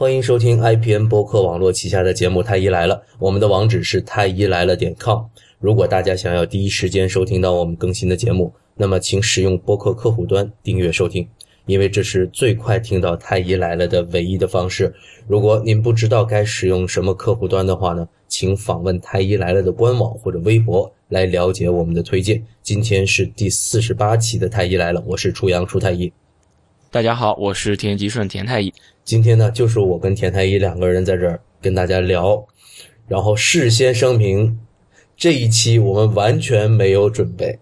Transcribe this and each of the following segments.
欢迎收听 IPN 播客网络旗下的节目《太医来了》，我们的网址是太医来了点 com。如果大家想要第一时间收听到我们更新的节目，那么请使用播客客户端订阅收听，因为这是最快听到《太医来了》的唯一的方式。如果您不知道该使用什么客户端的话呢，请访问《太医来了》的官网或者微博来了解我们的推荐。今天是第四十八期的《太医来了》，我是初阳初太医。大家好，我是田吉顺田太医。今天呢，就是我跟田太医两个人在这儿跟大家聊，然后事先声明，这一期我们完全没有准备，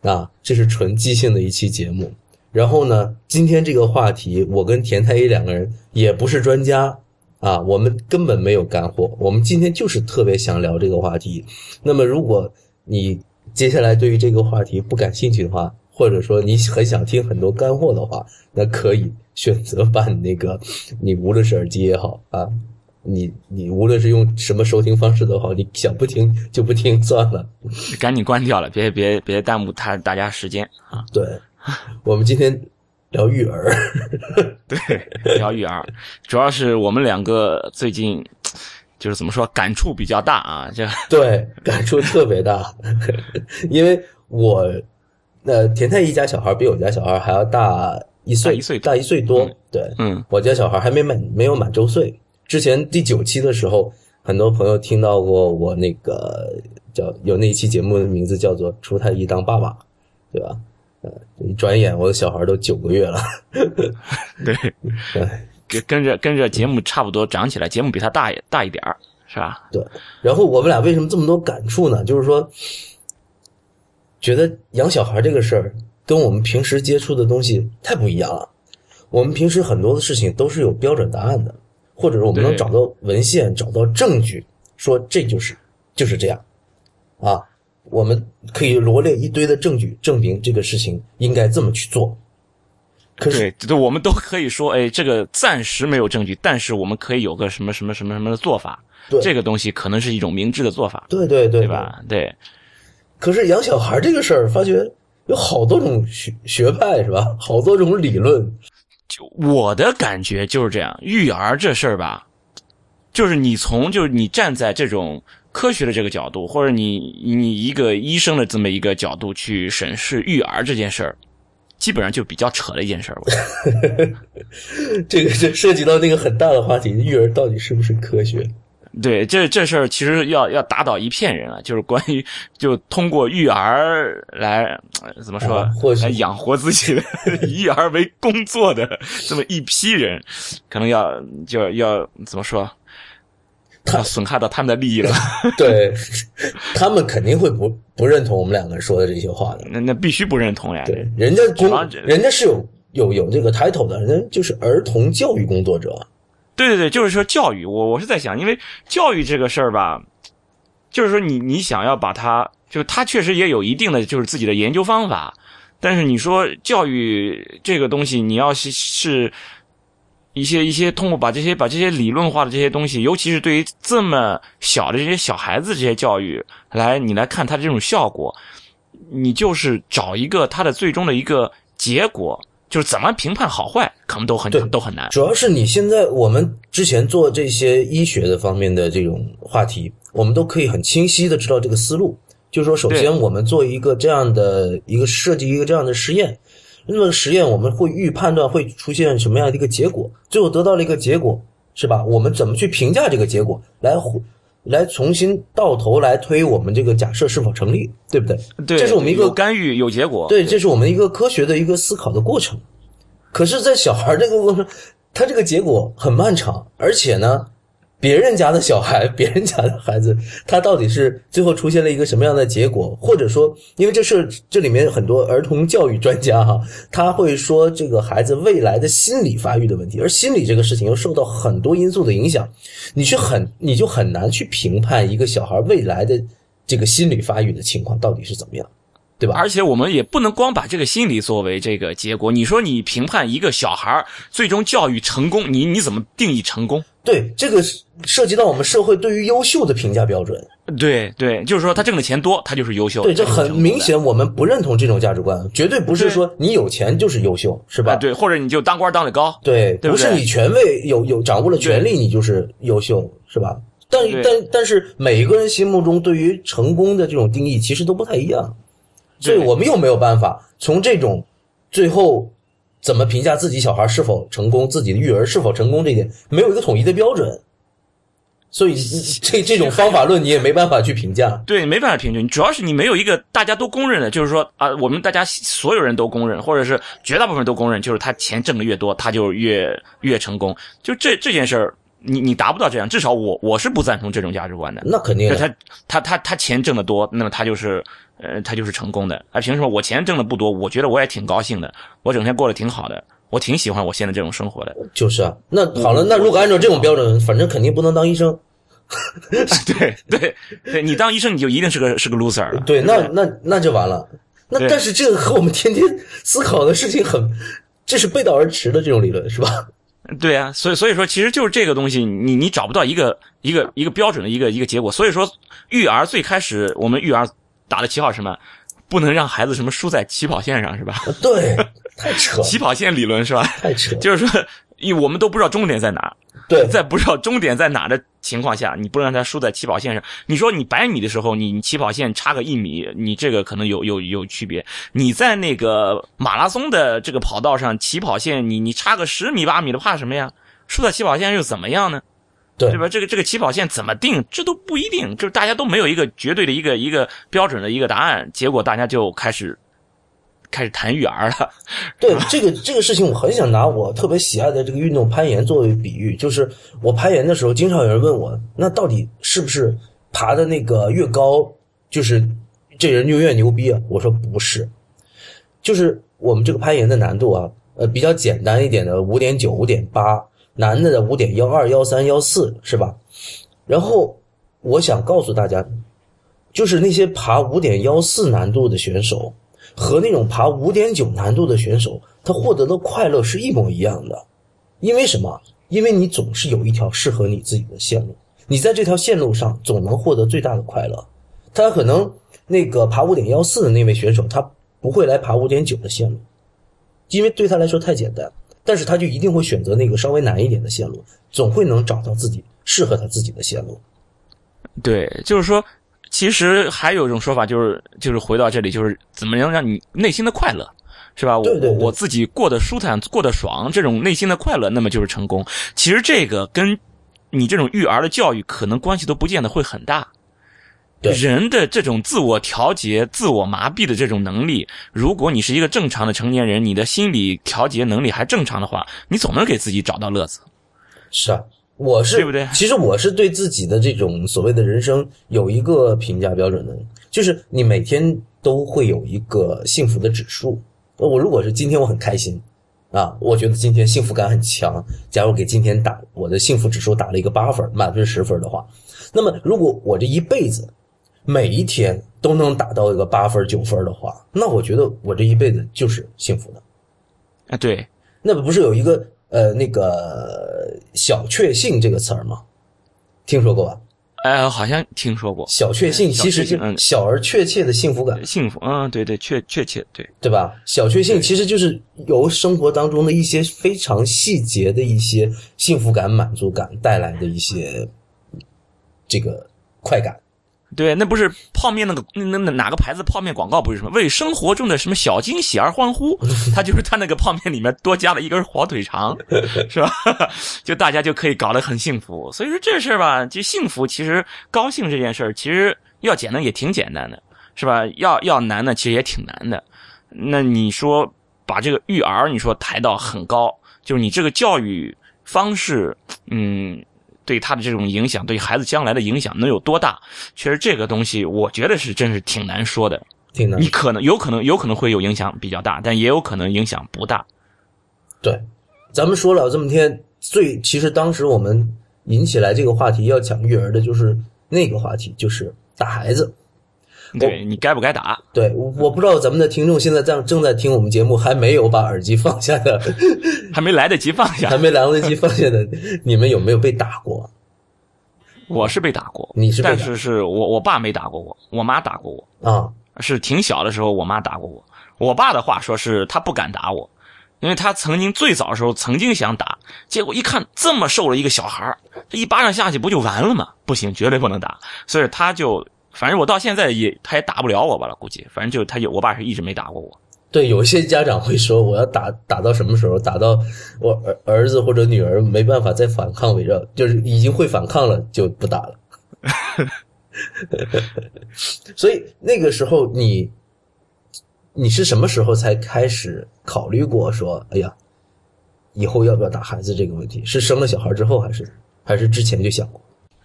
啊，这是纯即兴的一期节目。然后呢，今天这个话题，我跟田太医两个人也不是专家啊，我们根本没有干货。我们今天就是特别想聊这个话题。那么，如果你接下来对于这个话题不感兴趣的话，或者说你很想听很多干货的话，那可以选择把你那个，你无论是耳机也好啊，你你无论是用什么收听方式都好，你想不听就不听算了，赶紧关掉了，别别别耽误他大家时间啊！对，我们今天聊育儿，对，聊育儿，主要是我们两个最近 就是怎么说感触比较大啊，这对感触特别大，因为我。那田太医家小孩比我家小孩还要大一岁，一岁大一岁多。对，嗯，我家小孩还没满没有满周岁。之前第九期的时候，很多朋友听到过我那个叫有那一期节目的名字叫做“出太医当爸爸”，对吧？呃，一转眼我的小孩都九个月了。对，跟跟着跟着节目差不多长起来，节目比他大大一点儿，是吧？对。然后我们俩为什么这么多感触呢？就是说。觉得养小孩这个事儿跟我们平时接触的东西太不一样了。我们平时很多的事情都是有标准答案的，或者是我们能找到文献、找到证据，说这就是就是这样啊。我们可以罗列一堆的证据，证明这个事情应该这么去做。可是，对，我们都可以说，哎，这个暂时没有证据，但是我们可以有个什么什么什么什么的做法。对，这个东西可能是一种明智的做法。对对对，对吧？对。可是养小孩这个事儿，发觉有好多种学学派，是吧？好多种理论。就我的感觉就是这样，育儿这事儿吧，就是你从就是你站在这种科学的这个角度，或者你你一个医生的这么一个角度去审视育儿这件事儿，基本上就比较扯的一件事儿。这个这涉及到那个很大的话题，育儿到底是不是科学？对，这这事儿其实要要打倒一片人啊，就是关于就通过育儿来怎么说，来养活自己的 育儿为工作的这么一批人，可能要就要怎么说，他损害到他们的利益了。对，他们肯定会不不认同我们两个人说的这些话的。那那必须不认同呀。对，人家工人家是有有有这个 title 的，人家就是儿童教育工作者。对对对，就是说教育，我我是在想，因为教育这个事儿吧，就是说你你想要把它，就它确实也有一定的就是自己的研究方法，但是你说教育这个东西，你要是是一些一些通过把这些把这些理论化的这些东西，尤其是对于这么小的这些小孩子这些教育来，你来看它的这种效果，你就是找一个它的最终的一个结果。就是怎么评判好坏，可能都很都很难。主要是你现在我们之前做这些医学的方面的这种话题，我们都可以很清晰的知道这个思路。就是说，首先我们做一个这样的一个设计一个这样的实验，那么实验我们会预判断会出现什么样的一个结果，最后得到了一个结果，是吧？我们怎么去评价这个结果，来来重新到头来推我们这个假设是否成立，对不对？对，这是我们一个干预有结果。对，这是我们一个科学的一个思考的过程。可是，在小孩这个过程，他这个结果很漫长，而且呢，别人家的小孩，别人家的孩子，他到底是最后出现了一个什么样的结果？或者说，因为这是这里面很多儿童教育专家哈，他会说这个孩子未来的心理发育的问题，而心理这个事情又受到很多因素的影响，你去很你就很难去评判一个小孩未来的这个心理发育的情况到底是怎么样。对吧？而且我们也不能光把这个心理作为这个结果。你说你评判一个小孩最终教育成功，你你怎么定义成功？对，这个涉及到我们社会对于优秀的评价标准。对对，就是说他挣的钱多，他就是优秀。对，这很明。显，我们不认同这种价值观，绝对不是说你有钱就是优秀，是吧？啊，对，或者你就当官当的高，对，对不对不是你权位有有掌握了权力，你就是优秀，是吧？但但但是每一个人心目中对于成功的这种定义其实都不太一样，所以对我们又没有办法从这种最后怎么评价自己小孩是否成功，自己的育儿是否成功这一点，没有一个统一的标准，所以这这种方法论你也没办法去评价。对，没办法评价，主要是你没有一个大家都公认的，就是说啊，我们大家所有人都公认，或者是绝大部分都公认，就是他钱挣的越多，他就越越成功。就这这件事儿，你你达不到这样，至少我我是不赞同这种价值观的。那肯定他他他他钱挣得多，那么他就是呃他就是成功的。啊，凭什么我钱挣的不多？我觉得我也挺高兴的，我整天过得挺好的，我挺喜欢我现在这种生活的。就是啊。那好了，那如果按照这种标准，反正肯定不能当医生。对对对，你当医生你就一定是个是个 loser 了。对，那那那就完了。那但是这个和我们天天思考的事情很，这是背道而驰的这种理论，是吧？对啊，所以所以说，其实就是这个东西，你你找不到一个一个一个标准的一个一个结果。所以说，育儿最开始我们育儿打的旗号是什么？不能让孩子什么输在起跑线上，是吧？对，太扯了，起跑线理论是吧？太扯。就是说，因为我们都不知道终点在哪，对，在不知道终点在哪的情况下，你不能让他输在起跑线上。你说你百米的时候，你你起跑线差个一米，你这个可能有有有区别。你在那个马拉松的这个跑道上，起跑线你你差个十米八米的，怕什么呀？输在起跑线又怎么样呢？对对吧？这个这个起跑线怎么定，这都不一定，就是大家都没有一个绝对的一个一个标准的一个答案，结果大家就开始开始谈育儿了。对这个这个事情，我很想拿我特别喜爱的这个运动攀岩作为比喻。就是我攀岩的时候，经常有人问我，那到底是不是爬的那个越高，就是这人就越牛逼啊？我说不是，就是我们这个攀岩的难度啊，呃，比较简单一点的五点九、五点八，难的五点幺二、幺三、幺四，是吧？然后我想告诉大家，就是那些爬五点幺四难度的选手。和那种爬五点九难度的选手，他获得的快乐是一模一样的。因为什么？因为你总是有一条适合你自己的线路，你在这条线路上总能获得最大的快乐。他可能那个爬五点幺四的那位选手，他不会来爬五点九的线路，因为对他来说太简单。但是他就一定会选择那个稍微难一点的线路，总会能找到自己适合他自己的线路。对，就是说，其实还有一种说法，就是就是回到这里，就是怎么能让你内心的快乐，是吧？对对我自己过得舒坦，过得爽，这种内心的快乐，那么就是成功。其实这个跟你这种育儿的教育可能关系都不见得会很大。对人的这种自我调节、自我麻痹的这种能力，如果你是一个正常的成年人，你的心理调节能力还正常的话，你总能给自己找到乐子。是啊，我是对不对其实我是对自己的这种所谓的人生有一个评价标准的，就是你每天都会有一个幸福的指数。呃我如果是今天我很开心啊，我觉得今天幸福感很强。假如给今天打我的幸福指数打了一个八分，满分十分的话，那么如果我这一辈子每一天都能达到一个八分九分的话，那我觉得我这一辈子就是幸福的。啊，对，那不是有一个呃那个小确幸这个词儿吗？听说过吧？哎，好像听说过小确幸其实就确幸嗯小而确切的幸福感，幸福，嗯，对对，确确切，对。对吧？小确幸其实就是由生活当中的一些非常细节的一些幸福感、满足感带来的一些这个快感。对，那不是泡面那个那那哪个牌子泡面广告不是什么为生活中的什么小惊喜而欢呼？他就是他那个泡面里面多加了一根火腿肠，是吧？就大家就可以搞得很幸福。所以说这事儿吧，就幸福其实高兴这件事儿，其实要简单也挺简单的，是吧？要要难呢，其实也挺难的。那你说把这个育儿，你说抬到很高，就是你这个教育方式，嗯。对他的这种影响，对孩子将来的影响能有多大？确实，这个东西我觉得是真是挺难说的。挺难你可能有可能有可能会有影响比较大，但也有可能影响不大。对，咱们说了这么天，最其实当时我们引起来这个话题要讲育儿的就是那个话题，就是打孩子。对你该不该打？对，我我不知道咱们的听众现在正正在听我们节目，还没有把耳机放下的，还没来得及放下还。没来得及放下的，你们有没有被打过？我是被打过，你是被打但是是我我爸没打过我，我妈打过我，啊，是挺小的时候我妈打过我。我爸的话说是他不敢打我，因为他曾经最早的时候曾经想打，结果一看这么瘦了一个小孩儿这一巴掌下去不就完了吗？不行，绝对不能打，所以他就反正我到现在也他也打不了我吧了，估计反正就他有我爸是一直没打过我。对，有些家长会说，我要打打到什么时候？打到我儿儿子或者女儿没办法再反抗为止，就是已经会反抗了，就不打了。所以那个时候你，你是什么时候才开始考虑过说，哎呀，以后要不要打孩子这个问题？是生了小孩之后，还是还是之前就想过？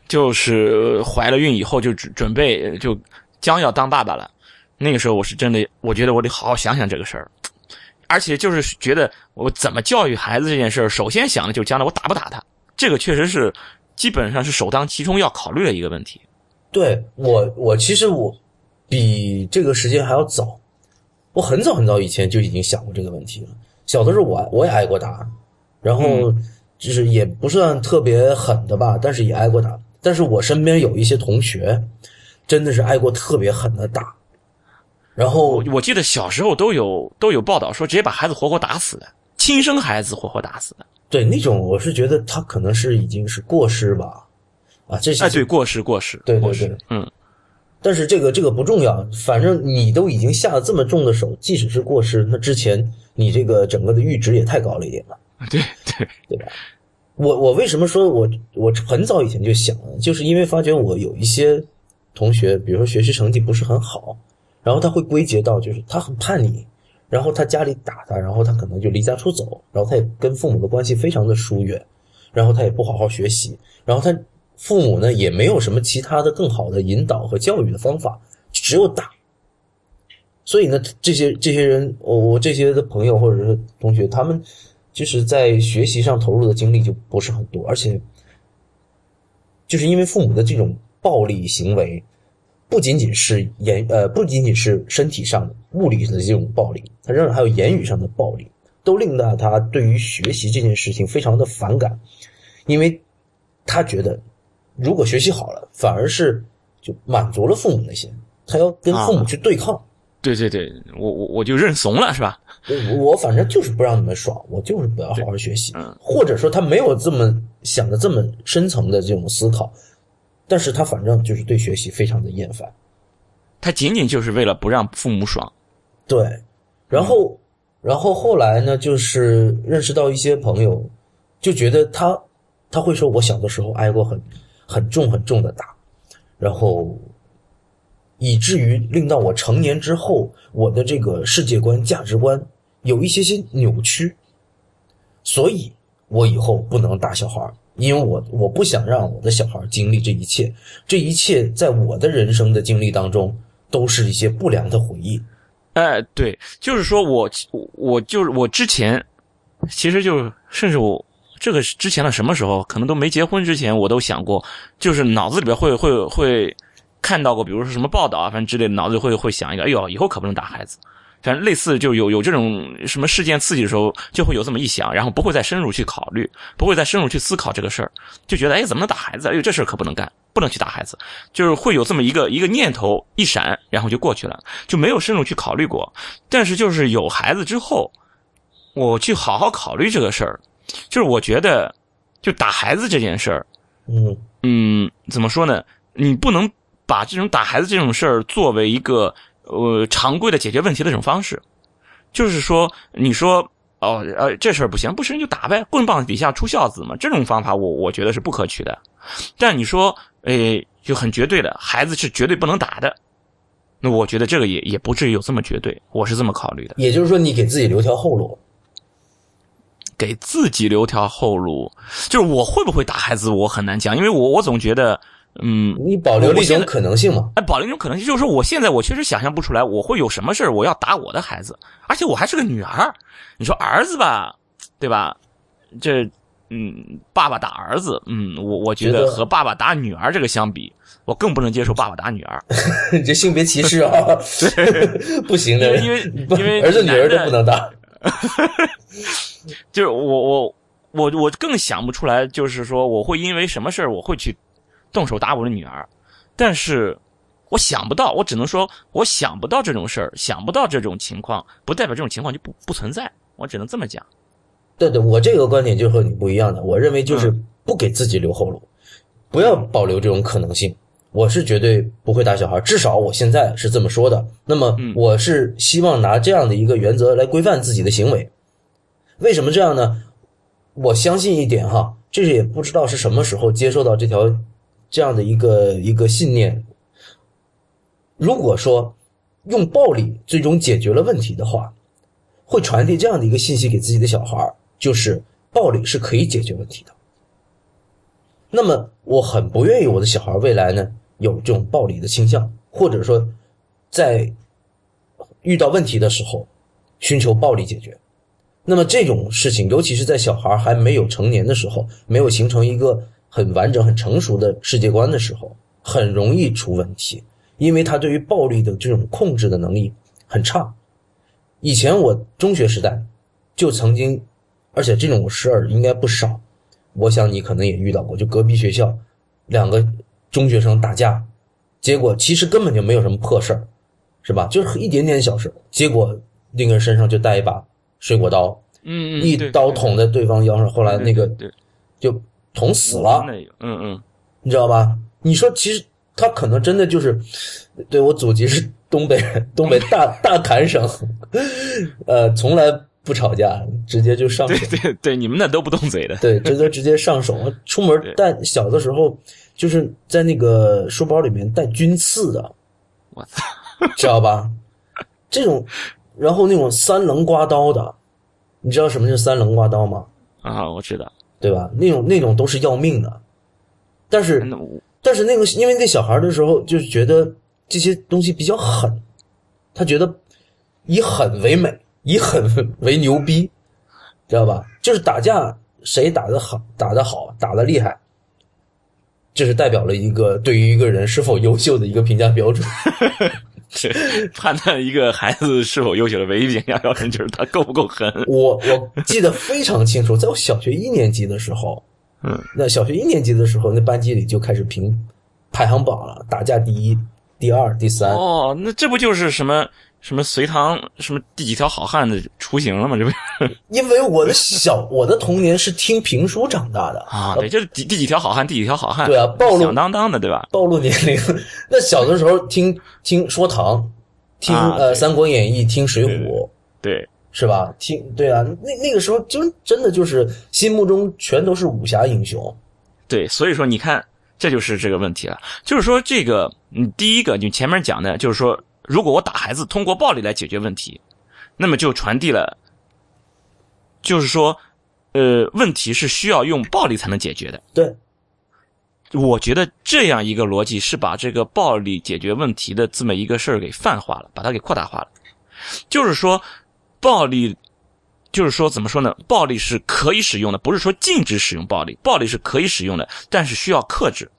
就是怀了孕以后就准准备就将要当爸爸了，那个时候我是真的，我觉得我得好好想想这个事儿，而且就是觉得我怎么教育孩子这件事儿，首先想的就是将来我打不打他，这个确实是基本上是首当其冲要考虑的一个问题。对我，我其实我比这个时间还要早，我很早很早以前就已经想过这个问题了。小的时候我我也挨过打，然后就是也不算特别狠的吧，但是也挨过打。但是我身边有一些同学，真的是挨过特别狠的打，然后我我记得小时候都有都有报道说，直接把孩子活活打死的，亲生孩子活活打死的。对那种我是觉得他可能是已经是过失吧，啊，这些哎，对，过失过失，对对对，嗯，但是这个这个不重要，反正你都已经下了这么重的手，即使是过失，那之前你这个整个的阈值也太高了一点了，对对，对吧？我我为什么说我我很早以前就想了，就是因为发觉我有一些同学，比如说学习成绩不是很好，然后他会归结到就是他很叛逆，然后他家里打他，然后他可能就离家出走，然后他也跟父母的关系非常的疏远，然后他也不好好学习，然后他父母呢也没有什么其他的更好的引导和教育的方法，只有打。所以呢，这些这些人，我我这些的朋友或者是同学，他们就是在学习上投入的精力就不是很多，而且就是因为父母的这种暴力行为，不仅仅是言呃不仅仅是身体上的物理的这种暴力，他仍然还有言语上的暴力，都令到他对于学习这件事情非常的反感，因为他觉得如果学习好了，反而是就满足了父母那些，他要跟父母去对抗。对对对，我我我就认怂了，是吧？我我反正就是不让你们爽，我就是不要好好学习，嗯或者说他没有这么想的这么深层的这种思考，但是他反正就是对学习非常的厌烦，他仅仅就是为了不让父母爽。对，然后然后后来呢，就是认识到一些朋友，就觉得他他会说，我小的时候挨过很很重很重的打，然后以至于令到我成年之后，我的这个世界观、价值观有一些些扭曲，所以我以后不能打小孩，因为我我不想让我的小孩经历这一切，这一切在我的人生的经历当中都是一些不良的回忆。哎，对，就是说我我就是我之前，其实就甚至我这个之前的什么时候，可能都没结婚之前，我都想过，就是脑子里边会会会看到过，比如说什么报道啊，反正之类的，脑子里会会想一个，哎呦，以后可不能打孩子。反正类似就有有这种什么事件刺激的时候，就会有这么一想，然后不会再深入去考虑，不会再深入去思考这个事儿，就觉得哎，怎么能打孩子？哎呦，这事儿可不能干，不能去打孩子，就是会有这么一个一个念头一闪，然后就过去了，就没有深入去考虑过。但是就是有孩子之后，我去好好考虑这个事儿，就是我觉得，就打孩子这件事儿，嗯嗯，怎么说呢？你不能把这种打孩子这种事儿作为一个呃常规的解决问题的这种方式，就是说，你说哦呃这事儿不行，不行就打呗，棍棒底下出孝子嘛，这种方法我我觉得是不可取的。但你说，诶，就很绝对的，孩子是绝对不能打的，那我觉得这个也也不至于有这么绝对，我是这么考虑的。也就是说，你给自己留条后路。给自己留条后路，就是我会不会打孩子，我很难讲，因为我我总觉得，嗯，你保留了一种可能性嘛？哎，保留一种可能性，就是说我现在我确实想象不出来，我会有什么事儿我要打我的孩子，而且我还是个女儿。你说儿子吧，对吧？这，嗯，爸爸打儿子，嗯，我我觉觉得得和爸爸打女儿这个相比，我更不能接受爸爸打女儿，你这性别歧视啊，对不行的，因为因为因 为儿子女儿都不能打。就是我我我我更想不出来，就是说我会因为什么事儿我会去动手打我的女儿，但是我想不到，我只能说我想不到这种事儿，想不到这种情况，不代表这种情况就不不存在，我只能这么讲。对对，我这个观点就和你不一样的，我认为就是不给自己留后路，不要保留这种可能性。我是绝对不会打小孩，至少我现在是这么说的。那么我是希望拿这样的一个原则来规范自己的行为。为什么这样呢？我相信一点哈，这是也不知道是什么时候接受到这条这样的一个一个信念。如果说用暴力最终解决了问题的话，会传递这样的一个信息给自己的小孩，就是暴力是可以解决问题的。那么我很不愿意我的小孩未来呢有这种暴力的倾向，或者说在遇到问题的时候寻求暴力解决。那么这种事情，尤其是在小孩还没有成年的时候，没有形成一个很完整、很成熟的世界观的时候，很容易出问题，因为他对于暴力的这种控制的能力很差。以前我中学时代就曾经，而且这种事儿应该不少。我想你可能也遇到过，就隔壁学校两个中学生打架，结果其实根本就没有什么破事儿，是吧？就是一点点小事，结果那个人身上就带一把水果刀，嗯，一刀捅在对方腰上，后来那个就捅死了，嗯嗯，你知道吧？你说其实他可能真的就是，对我祖籍是东北人，东北大 大坎省，呃，从来。不吵架，直接就上手。对对对，你们那都不动嘴的。对，直接直接上手。出门带小的时候，就是在那个书包里面带军刺的。我操，知道吧？这种，然后那种三棱刮刀的，你知道什么是三棱刮刀吗？啊，我知道，对吧？那种那种都是要命的。但是，但是那个，因为那小孩的时候，就是觉得这些东西比较狠，他觉得以狠为美。以狠为牛逼，知道吧？就是打架，谁打的好，打的好，打的厉害，这是代表了一个对于一个人是否优秀的一个评价标准。判断一个孩子是否优秀的唯一评价标准就是他够不够狠。我我记得非常清楚，在我小学一年级的时候，嗯，那小学一年级的时候，那班级里就开始评排行榜了，打架第一、第二、第三。哦，那这不就是什么？什么隋唐什么第几条好汉的雏形了吗？这不，因为我的小我的童年是听评书长大的 啊，对，就是第第几条好汉，第几条好汉，对啊，暴露响当当的，对吧？暴露年龄。那小的时候听听说唐，听呃《三国演义》，听《水浒》，对，是吧？听对啊，那那个时候就真的就是心目中全都是武侠英雄。对，所以说你看，这就是这个问题了，就是说这个，你，第一个你前面讲的就是说。如果我打孩子，通过暴力来解决问题，那么就传递了，就是说，呃，问题是需要用暴力才能解决的。对，我觉得这样一个逻辑是把这个暴力解决问题的这么一个事儿给泛化了，把它给扩大化了。就是说，暴力，就是说怎么说呢？暴力是可以使用的，不是说禁止使用暴力，暴力是可以使用的，但是需要克制。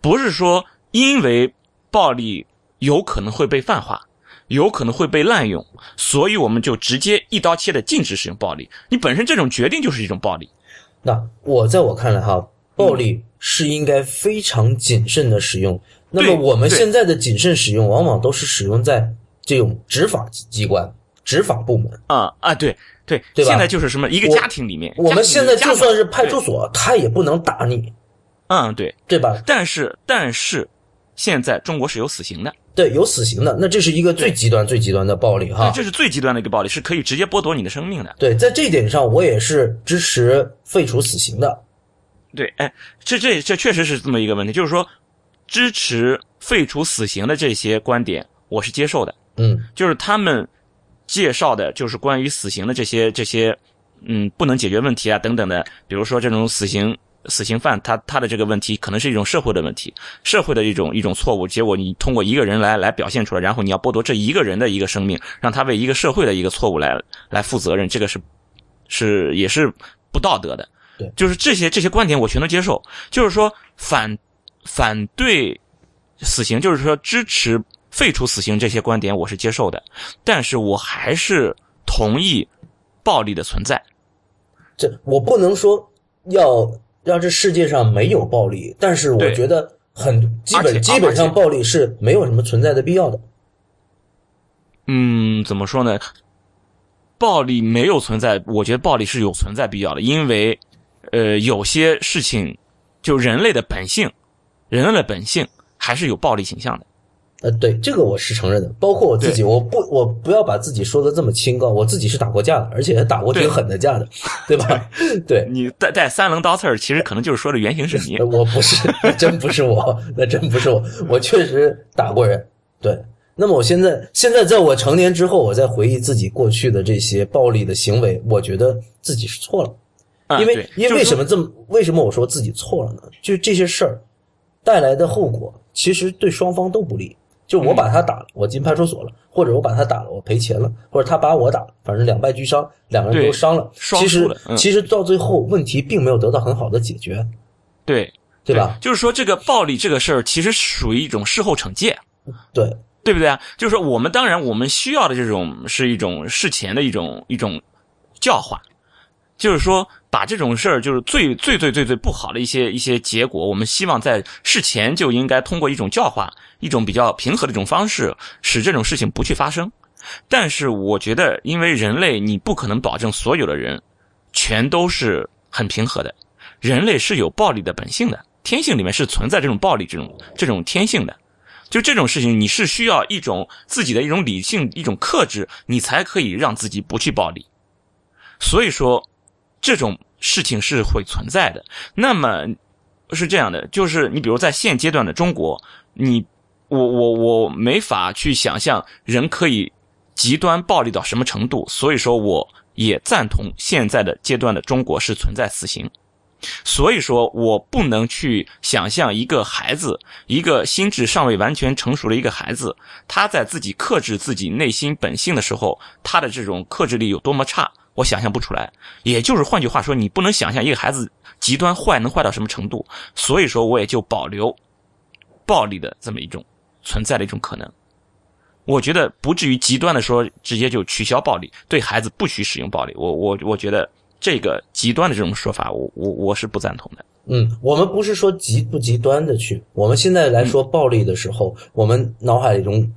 不是说因为暴力。有可能会被泛化，有可能会被滥用，所以我们就直接一刀切的禁止使用暴力。你本身这种决定就是一种暴力。那我在我看来哈，暴力是应该非常谨慎的使用。那么我们现在的谨慎使用，往往都是使用在这种执法机关、执法部门。啊啊，对对对吧？现在就是什么一个家庭里面，我们现在就算是派出所，他也不能打你。嗯，对对吧？但是但是，现在中国是有死刑的。对，有死刑的，那这是一个最极端、最极端的暴力哈。这是最极端的一个暴力，是可以直接剥夺你的生命的。对，在这一点上，我也是支持废除死刑的。对，哎，这这这确实是这么一个问题，就是说，支持废除死刑的这些观点，我是接受的。嗯，就是他们介绍的，就是关于死刑的这些这些，嗯，不能解决问题啊等等的，比如说这种死刑。死刑犯他他的这个问题可能是一种社会的问题，社会的一种一种错误，结果你通过一个人来来表现出来，然后你要剥夺这一个人的一个生命，让他为一个社会的一个错误来来负责任，这个是是也是不道德的。对，就是这些这些观点我全都接受，就是说反反对死刑，就是说支持废除死刑这些观点我是接受的，但是我还是同意暴力的存在。这我不能说要。让这世界上没有暴力，但是我觉得很基本基本上暴力是没有什么存在的必要的。嗯，怎么说呢？暴力没有存在，我觉得暴力是有存在必要的，因为，呃，有些事情，就人类的本性，人类的本性还是有暴力倾向的。呃，对，这个我是承认的，包括我自己，我不，我不要把自己说的这么清高，我自己是打过架的，而且还打过挺狠的架的，对吧？对，你带带三棱刀刺儿，其实可能就是说的原型是你呃。我不是，真不是我，那真不是我，我确实打过人。对，那么我现在现在在我成年之后，我在回忆自己过去的这些暴力的行为，我觉得自己是错了。因为因为什么这么为什么我说自己错了呢？就这些事儿带来的后果，其实对双方都不利。就我把他打了，我进派出所了，或者我把他打了，我赔钱了，或者他把我打了，反正两败俱伤，两个人都伤了。双其实其实到最后，问题并没有得到很好的解决，对对吧？？就是说，这个暴力这个事儿，其实属于一种事后惩戒。对，对不对啊？就是说，我们当然我们需要的这种是一种事前的一种一种教化，就是说把这种事儿就是最最最最最不好的一些一些结果，我们希望在事前就应该通过一种教化，一种比较平和的一种方式，使这种事情不去发生。但是我觉得，因为人类你不可能保证所有的人全都是很平和的，人类是有暴力的本性的，天性里面是存在这种暴力这种这种天性的。就这种事情，你是需要一种自己的一种理性、一种克制，你才可以让自己不去暴力。所以说，这种事情是会存在的。那么是这样的，就是你比如在现阶段的中国，你我我我没法去想象人可以极端暴力到什么程度。所以说，我也赞同现在的阶段的中国是存在死刑。所以说我不能去想象一个孩子，一个心智尚未完全成熟的一个孩子，他在自己克制自己内心本性的时候，他的这种克制力有多么差，我想象不出来。也就是换句话说，你不能想象一个孩子极端坏能坏到什么程度。所以说，我也就保留暴力的这么一种存在的一种可能。我觉得不至于极端的说直接就取消暴力，对孩子不许使用暴力。我我我觉得。这个极端的这种说法，我我我是不赞同的。嗯，我们不是说极不极端的去，我们现在来说暴力的时候，我们脑海中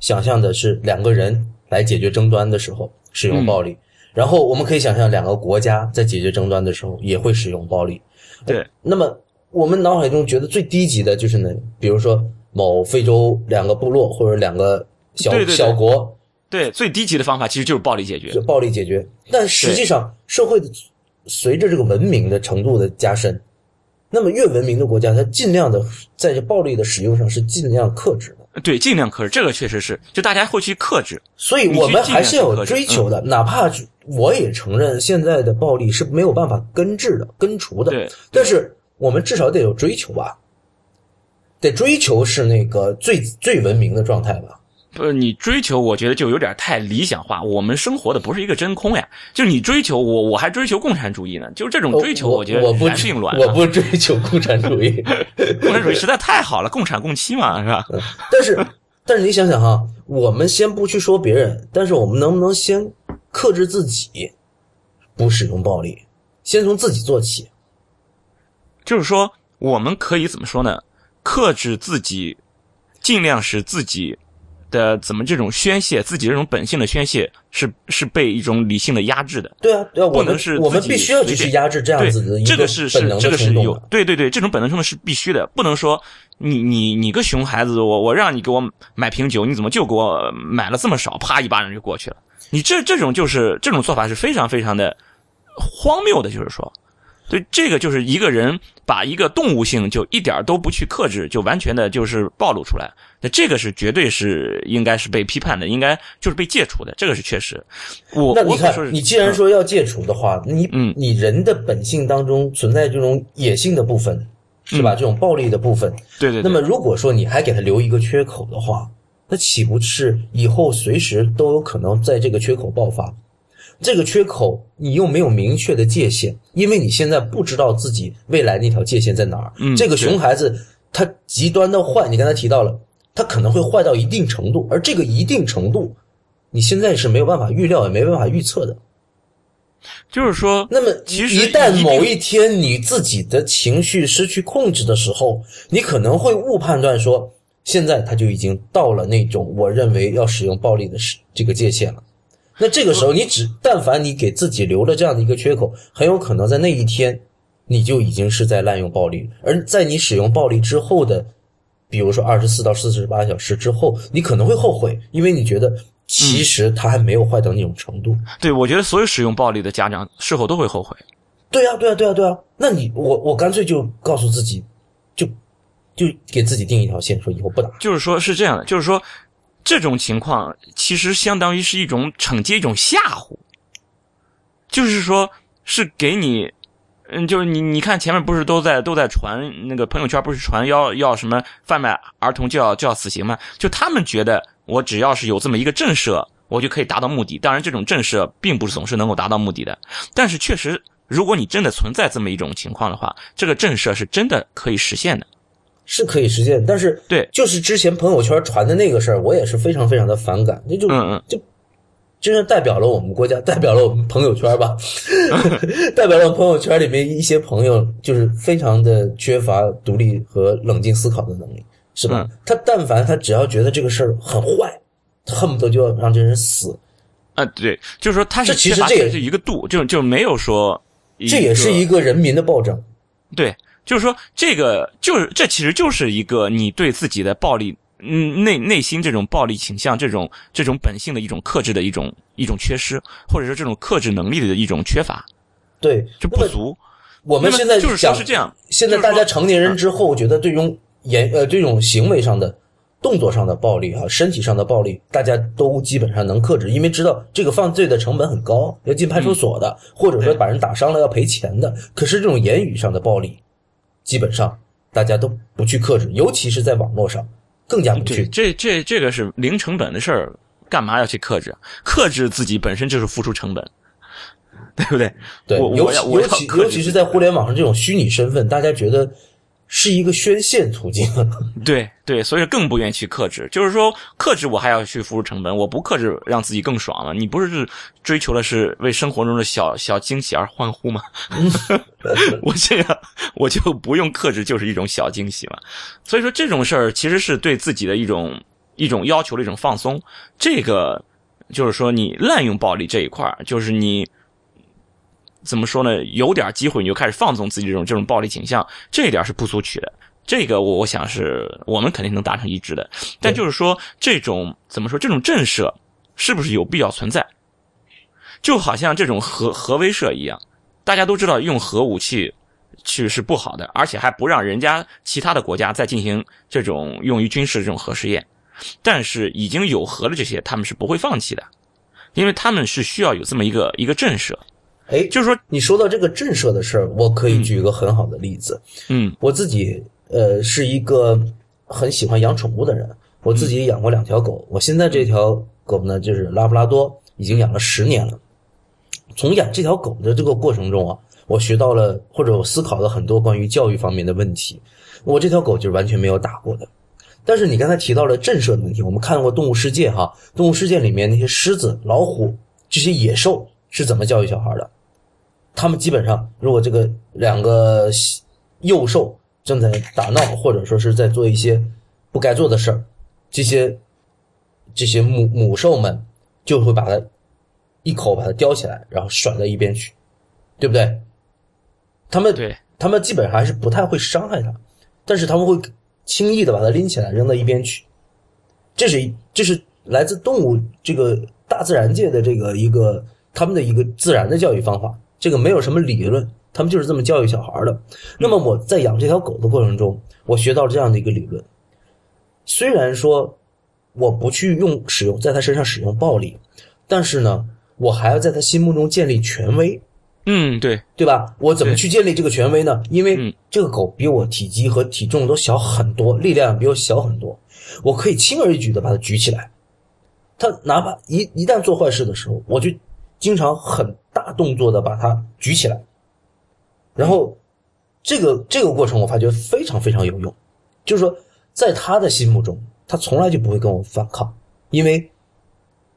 想象的是两个人来解决争端的时候使用暴力，然后我们可以想象两个国家在解决争端的时候也会使用暴力。对，那么我们脑海中觉得最低级的就是呢，比如说某非洲两个部落或者两个小对对对小国。对，最低级的方法其实就是暴力解决就。暴力解决。但实际上，社会的随着这个文明的程度的加深，那么越文明的国家，它尽量的在这暴力的使用上是尽量克制的。对，尽量克制，这个确实是，就大家会去克制。所以我们还是要有追求的，哪怕我也承认现在的暴力是没有办法根治的、根除的。对，但是我们至少得有追求吧，得追求是那个最最文明的状态吧。不，你追求，我觉得就有点太理想化。我们生活的不是一个真空呀，就是你追求我，我还追求共产主义呢。就是这种追求，我觉得我不。我不追求共产主义，共产主义实在太好了，共产共妻嘛，是吧？但是，但是你想想哈，我们先不去说别人，但是我们能不能先克制自己，不使用暴力，先从自己做起？就是说，我们可以怎么说呢？克制自己，尽量使自己的怎么这种宣泄，自己这种本性的宣泄是是被一种理性的压制的。对啊，对啊，我们不能是我们必须要去压制这样子的对，这个是是这个是有。对对对，这种本能冲动是必须的，不能说你你你个熊孩子，我我让你给我买瓶酒，你怎么就给我买了这么少？啪一巴掌就过去了。你这这种就是这种做法是非常非常的荒谬的，就是说。对，这个就是一个人把一个动物性就一点都不去克制，就完全的就是暴露出来。那这个是绝对是应该是被批判的，应该就是被戒除的，这个是确实。我那你看你既然说要戒除的话，你嗯你人的本性当中存在这种野性的部分，是吧？这种暴力的部分，对对对，那么如果说你还给他留一个缺口的话，那岂不是以后随时都有可能在这个缺口爆发？这个缺口你又没有明确的界限，因为你现在不知道自己未来那条界限在哪儿。嗯这个熊孩子他极端的坏，你刚才提到了，他可能会坏到一定程度，而这个一定程度，你现在是没有办法预料，也没办法预测的。就是说，那么其实一旦某一天你自己的情绪失去控制的时候，你可能会误判断说，现在他就已经到了那种我认为要使用暴力的时这个界限了。那这个时候，你只但凡你给自己留了这样的一个缺口，很有可能在那一天，你就已经是在滥用暴力。而在你使用暴力之后的，比如说二十四到四十八小时之后，你可能会后悔，因为你觉得其实他还没有坏到那种程度。对我觉得所有使用暴力的家长事后都会后悔。对啊，对啊，对啊，对啊。那你我我干脆就告诉自己，就就给自己定一条线，说以后不打。就是说，是这样的，就是说，这种情况其实相当于是一种惩戒，一种吓唬，就是说，是给你，嗯，就是你你看前面不是都在都在传那个朋友圈，不是传要要什么贩卖儿童就要就要死刑吗？就他们觉得我只要是有这么一个震慑，我就可以达到目的。当然，这种震慑并不是总是能够达到目的的，但是确实，如果你真的存在这么一种情况的话，这个震慑是真的可以实现的。是可以实现，但是对就是之前朋友圈传的那个事儿，我也是非常非常的反感，那就嗯嗯就真是代表了我们国家，代表了我们朋友圈吧，代表了朋友圈里面一些朋友，就是非常的缺乏独立和冷静思考的能力，是吧？嗯他但凡他只要觉得这个事儿很坏，他恨不得就要让这人死，啊，对，就是说他是其实这也是一个度，就就没有说这也是一个个人民的暴政。对，就是说这个就是这其实就是一个你对自己的暴力，嗯，内内心这种暴力倾向，这种这种本性的一种克制的一种一种缺失，或者说这种克制能力的一种缺乏，对，就不足。我们现在就是说讲是这样现在大家成年人之后，觉得这种言呃这种行为上的、动作上的暴力哈、身体上的暴力，大家都基本上能克制，因为知道这个犯罪的成本很高，要进派出所的，或者说把人打伤了要赔钱的。可是这种言语上的暴力，基本上大家都不去克制，尤其是在网络上，更加不，去。这这这个是零成本的事儿，干嘛要去克制？克制自己本身就是付出成本，对不对？对，尤其尤其尤其是在互联网上这种虚拟身份，大家觉得是一个宣泄途径。对对，所以更不愿意去克制。就是说，克制我还要去付出成本，我不克制让自己更爽了。你不是追求的是为生活中的小小惊喜而欢呼吗？我这样我就不用克制，就是一种小惊喜嘛。所以说这种事儿其实是对自己的一种一种要求的一种放松。这个就是说，你滥用暴力这一块儿，就是你。怎么说呢？有点机会你就开始放纵自己这种这种暴力倾向，这一点是不足取的。这个我我想是我们肯定能达成一致的。但就是说，这种怎么说？这种震慑是不是有必要存在？就好像这种核核威慑一样，大家都知道用核武器去是不好的，而且还不让人家其他的国家再进行这种用于军事的这种核试验。但是已经有核的这些，他们是不会放弃的，因为他们是需要有这么一个一个震慑。哎，就是说，你说到这个震慑的事儿，我可以举一个很好的例子。嗯我自己呃是一个很喜欢养宠物的人，我自己也养过两条狗。我现在这条狗呢，就是拉布拉多，已经养了十年了。从养这条狗的这个过程中啊，我学到了或者我思考了很多关于教育方面的问题。我这条狗就是完全没有打过的。但是你刚才提到了震慑的问题，我们看过《动物世界》哈，《动物世界》里面那些狮子、老虎这些野兽是怎么教育小孩的？他们基本上，如果这个两个幼兽正在打闹，或者说是在做一些不该做的事儿，这些这些母母兽们就会把它一口把它叼起来，然后甩到一边去，对不对？他们对，他们基本上还是不太会伤害它，但是他们会轻易的把它拎起来扔到一边去。这是一这是来自动物这个大自然界的这个一个他们的一个自然的教育方法，这个没有什么理论，他们就是这么教育小孩的。那么我在养这条狗的过程中，我学到这样的一个理论，虽然说我不去用使用在它身上使用暴力，但是呢，我还要在它心目中建立权威。嗯，对，对吧？我怎么去建立这个权威呢？因嗯为这个狗比我体积和体重都小很多，力量比我小很多，我可以轻而易举的把它举起来。它哪怕一一旦做坏事的时候，我就经常很大动作的把它举起来，然后这个这个过程我发觉非常非常有用，就是说在他的心目中，他从来就不会跟我反抗，因为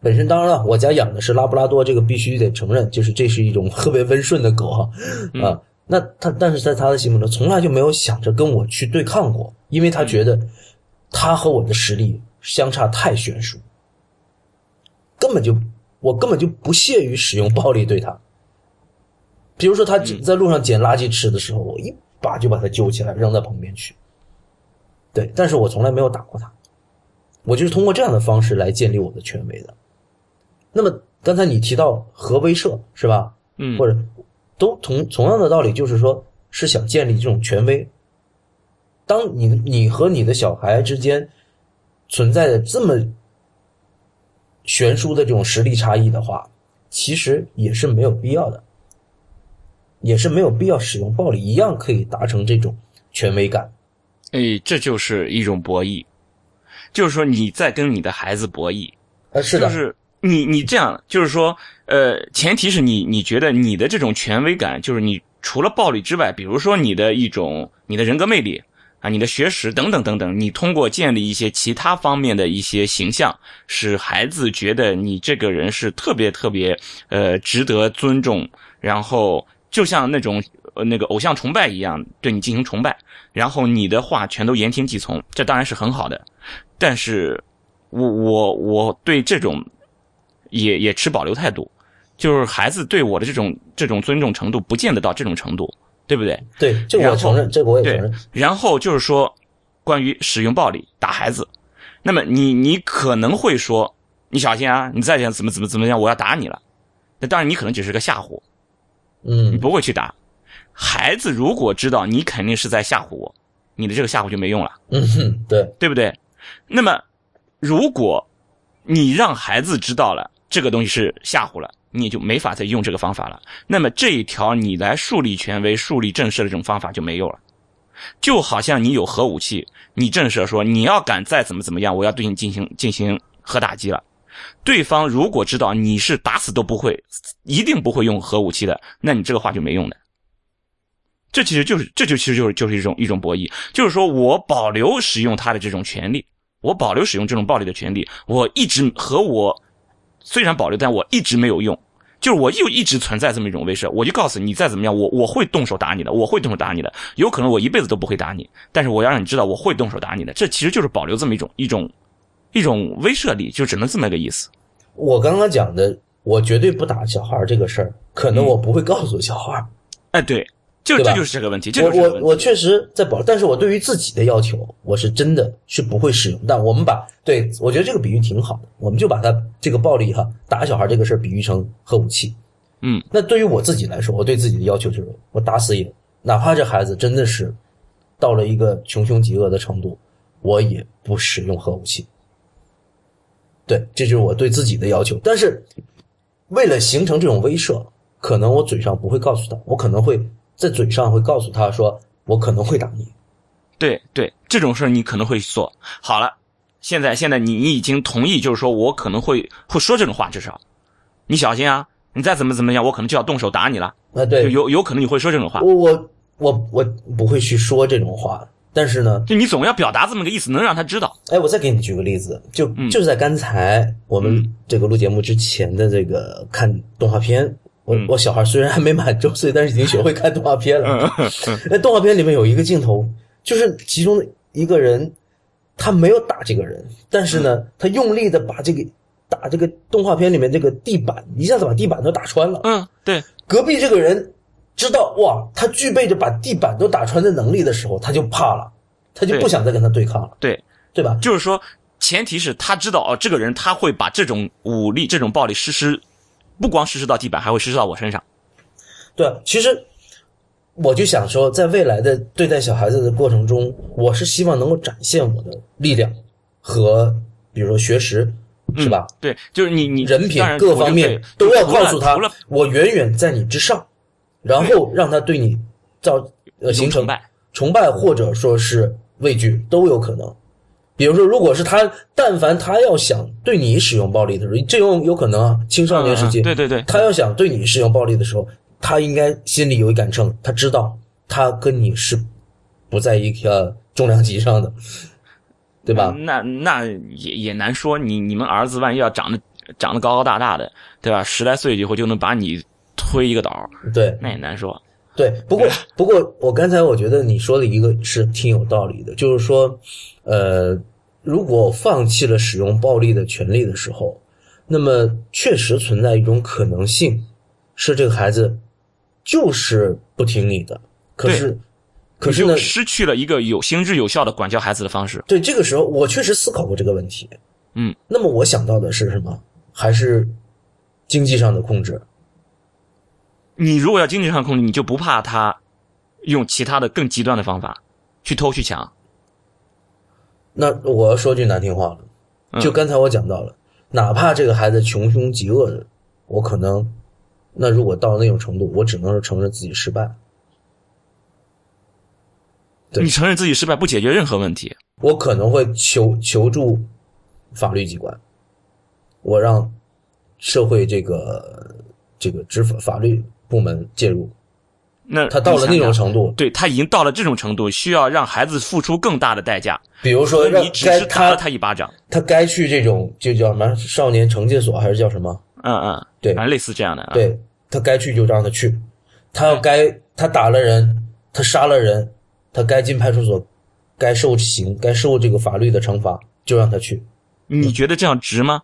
本身当然了，我家养的是拉布拉多，这个必须得承认，就是这是一种特别温顺的狗哈。啊。那他但是在他的心目中，从来就没有想着跟我去对抗过，因为他觉得他和我的实力相差太悬殊，根本就我根本就不屑于使用暴力对他。比如说他在路上捡垃圾吃的时候，我一把就把他揪起来扔在旁边去。对，但是我从来没有打过他，我就是通过这样的方式来建立我的权威的。那么刚才你提到核威慑是吧？嗯，或者都同同样的道理，就是说是想建立这种权威。当你你和你的小孩之间存在着这么悬殊的这种实力差异的话，其实也是没有必要的，也是没有必要使用暴力，一样可以达成这种权威感。哎，这就是一种博弈，就是说你在跟你的孩子博弈，呃，是的，就是你你这样，就是说，呃，前提是你你觉得你的这种权威感，就是你除了暴力之外，比如说你的一种你的人格魅力啊，你的学识等等等等，你通过建立一些其他方面的一些形象，使孩子觉得你这个人是特别特别呃值得尊重，然后就像那种呃那个偶像崇拜一样，对你进行崇拜。然后你的话全都言听计从，这当然是很好的，但是，我我我对这种也也持保留态度，就是孩子对我的这种这种尊重程度不见得到这种程度，对不对？对，这我承认，这个我也承认。然后就是说，关于使用暴力打孩子，那么你你可能会说，你小心啊，你再这样怎么怎么怎么样，我要打你了。那当然，你可能只是个吓唬，嗯，你不会去打。孩子如果知道你肯定是在吓唬我，你的这个吓唬就没用了。嗯哼，对，对不对？那么，如果你让孩子知道了这个东西是吓唬了，你也就没法再用这个方法了。那么这一条你来树立权威、树立震慑的这种方法就没有了。就好像你有核武器，你震慑说你要敢再怎么怎么样，我要对你进行进行核打击了。对方如果知道你是打死都不会、一定不会用核武器的，那你这个话就没用的。这其实就是，这就其实就是就是一种一种博弈，就是说我保留使用他的这种权利，我保留使用这种暴力的权利，我一直和我虽然保留，但我一直没有用，就是我又一直存在这么一种威慑，我就告诉你，再怎么样，我我会动手打你的，我会动手打你的，有可能我一辈子都不会打你，但是我要让你知道我会动手打你的，这其实就是保留这么一种一种一种威慑力，就只能这么个意思。我刚刚讲的，我绝对不打小孩这个事儿，可能我不会告诉小孩。哎，对。就这就是这个问题，我我我确实在保，但是我对于自己的要求，我是真的是不会使用。但我们把对我觉得这个比喻挺好的，我们就把它这个暴力哈打小孩这个事儿比喻成核武器。嗯，那对于我自己来说，我对自己的要求就是，我打死也，哪怕这孩子真的是到了一个穷凶极恶的程度，我也不使用核武器。对，这就是我对自己的要求。但是为了形成这种威慑，可能我嘴上不会告诉他，我可能会。在嘴上会告诉他说：“我可能会打你。”对对，这种事儿你可能会做。好了，现在现在你你已经同意，就是说我可能会会说这种话，至少你小心啊！你再怎么怎么样，我可能就要动手打你了。啊，对，有有可能你会说这种话。我我我我不会去说这种话，但是呢，就你总要表达这么个意思，能让他知道。哎，我再给你举个例子，就就是在刚才我们这个录节目之前的这个看动画片。我我小孩虽然还没满周岁，但是已经学会看动画片了。那动画片里面有一个镜头，就是其中一个人，他没有打这个人，但是呢，他用力的把这个打这个动画片里面这个地板，一下子把地板都打穿了。嗯，对。隔壁这个人知道哇，他具备着把地板都打穿的能力的时候，他就怕了，他就不想再跟他对抗了。对，对吧？就是说，前提是他知道哦，这个人他会把这种武力、这种暴力实施。不光实施到地板，还会实施到我身上。对，其实我就想说，在未来的对待小孩子的过程中，我是希望能够展现我的力量和，比如说学识，是吧？对，就是你你人品各方面都要告诉他，我远远在你之上，然后让他对你造呃形成崇拜、崇拜或者说是畏惧都有可能。比如说，如果是他，但凡他要想对你使用暴力的时候，这种有可能啊，青少年时期，对对对，他要想对你使用暴力的时候，他应该心里有一杆秤，他知道他跟你是不在一个重量级上的，对吧？那那也也难说，你你们儿子万一要长得长得高高大大的，对吧？十来岁以后就能把你推一个倒，对那也难说。对，不过不过我刚才我觉得你说的一个是挺有道理的，就是说，呃，如果放弃了使用暴力的权利的时候，那么确实存在一种可能性，是这个孩子就是不听你的，可是可是呢你，失去了一个有行之有效的管教孩子的方式。对这个时候我确实思考过这个问题，嗯，那么我想到的是什么？还是经济上的控制。你如果要经济上控制，你就不怕他用其他的更极端的方法去偷去抢。那我要说句难听话了，嗯就刚才我讲到了，哪怕这个孩子穷凶极恶的，我可能，那如果到了那种程度，我只能是承认自己失败，对你承认自己失败不解决任何问题。我可能会求求助法律机关，我让社会这个这个执法法律部门介入。那他到了那种程度，对他已经到了这种程度，需要让孩子付出更大的代价。比如说你只是打了他他一巴掌，他该去这种就叫什么少年惩戒所还是叫什么？嗯嗯，对反正类似这样的。啊，对他该去就让他去，他要该他打了人，他杀了人，他该进派出所，该受刑，该受这个法律的惩罚，就让他去。你觉得这样值吗？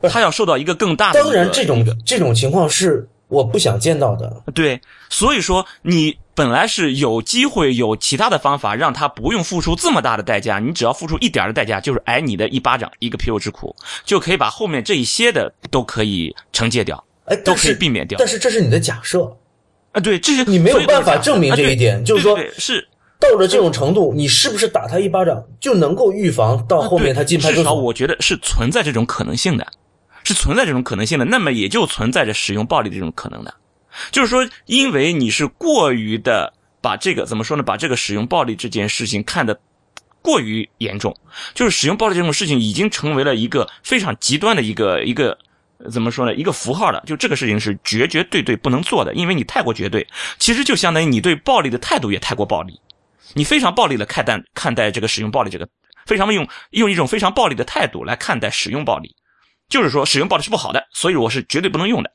他要受到一个更大的。当然，这种这种情况是我不想见到的。对，所以说你本来是有机会有其他的方法让他不用付出这么大的代价，你只要付出一点的代价，就是挨你的一巴掌，一个皮肉之苦，就可以把后面这一些的都可以惩戒掉，哎，都可以避免掉。但是这是你的假设，啊，对，这是你没有办法证明这一点就是说是到了这种程度，你是不是打他一巴掌就能够预防到后面他进派至少出所？我觉得是存在这种可能性的，是存在这种可能性的。那么也就存在着使用暴力这种可能的，就是说，因为你是过于的把这个怎么说呢？把这个使用暴力这件事情看得过于严重，就是使用暴力这种事情已经成为了一个非常极端的一个一个。怎么说呢？一个符号了，就这个事情是绝绝对对不能做的，因为你太过绝对，其实就相当于你对暴力的态度也太过暴力，你非常暴力的看待看待这个使用暴力这个非常用用一种非常暴力的态度来看待使用暴力，就是说使用暴力是不好的，所以我是绝对不能用的。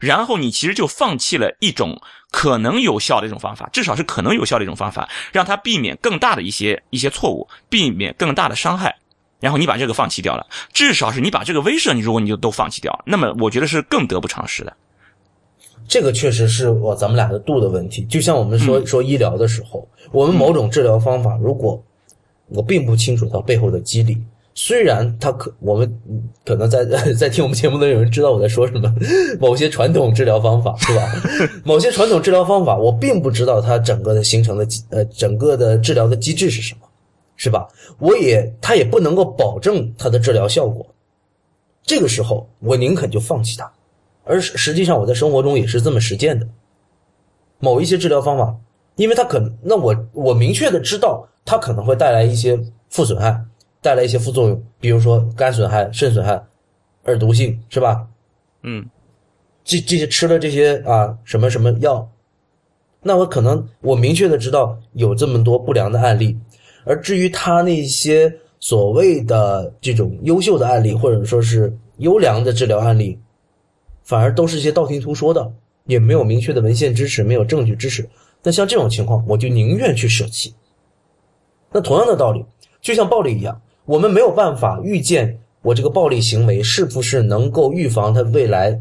然后你其实就放弃了一种可能有效的一种方法，至少是可能有效的一种方法，让他避免更大的一些一些错误，避免更大的伤害。然后你把这个放弃掉了，至少是你把这个威慑，你如果你就都放弃掉，那么我觉得是更得不偿失的。这个确实是我咱们俩的度的问题。就像我们说、嗯说医疗的时候，我们某种治疗方法，如果我并不清楚它背后的机理，虽然他可我们嗯可能在 在听我们节目的有人知道我在说什么，某些传统治疗方法是吧？某些传统治疗方法，我并不知道它整个的形成的机呃整个的治疗的机制是什么，是吧？我也他也不能够保证它的治疗效果。这个时候，我宁肯就放弃它。而实实际上，我在生活中也是这么实践的。某一些治疗方法，因为它可能，那我我明确的知道它可能会带来一些负损害，带来一些副作用，比如说肝损害、肾损害、耳毒性，是吧？嗯，这这些吃了这些啊什么什么药，那我可能我明确的知道有这么多不良的案例，而至于他那些所谓的这种优秀的案例，或者说是优良的治疗案例，反而都是一些道听途说的，也没有明确的文献支持，没有证据支持。那像这种情况，我就宁愿去舍弃。那同样的道理，就像暴力一样，我们没有办法预见我这个暴力行为是不是能够预防它未来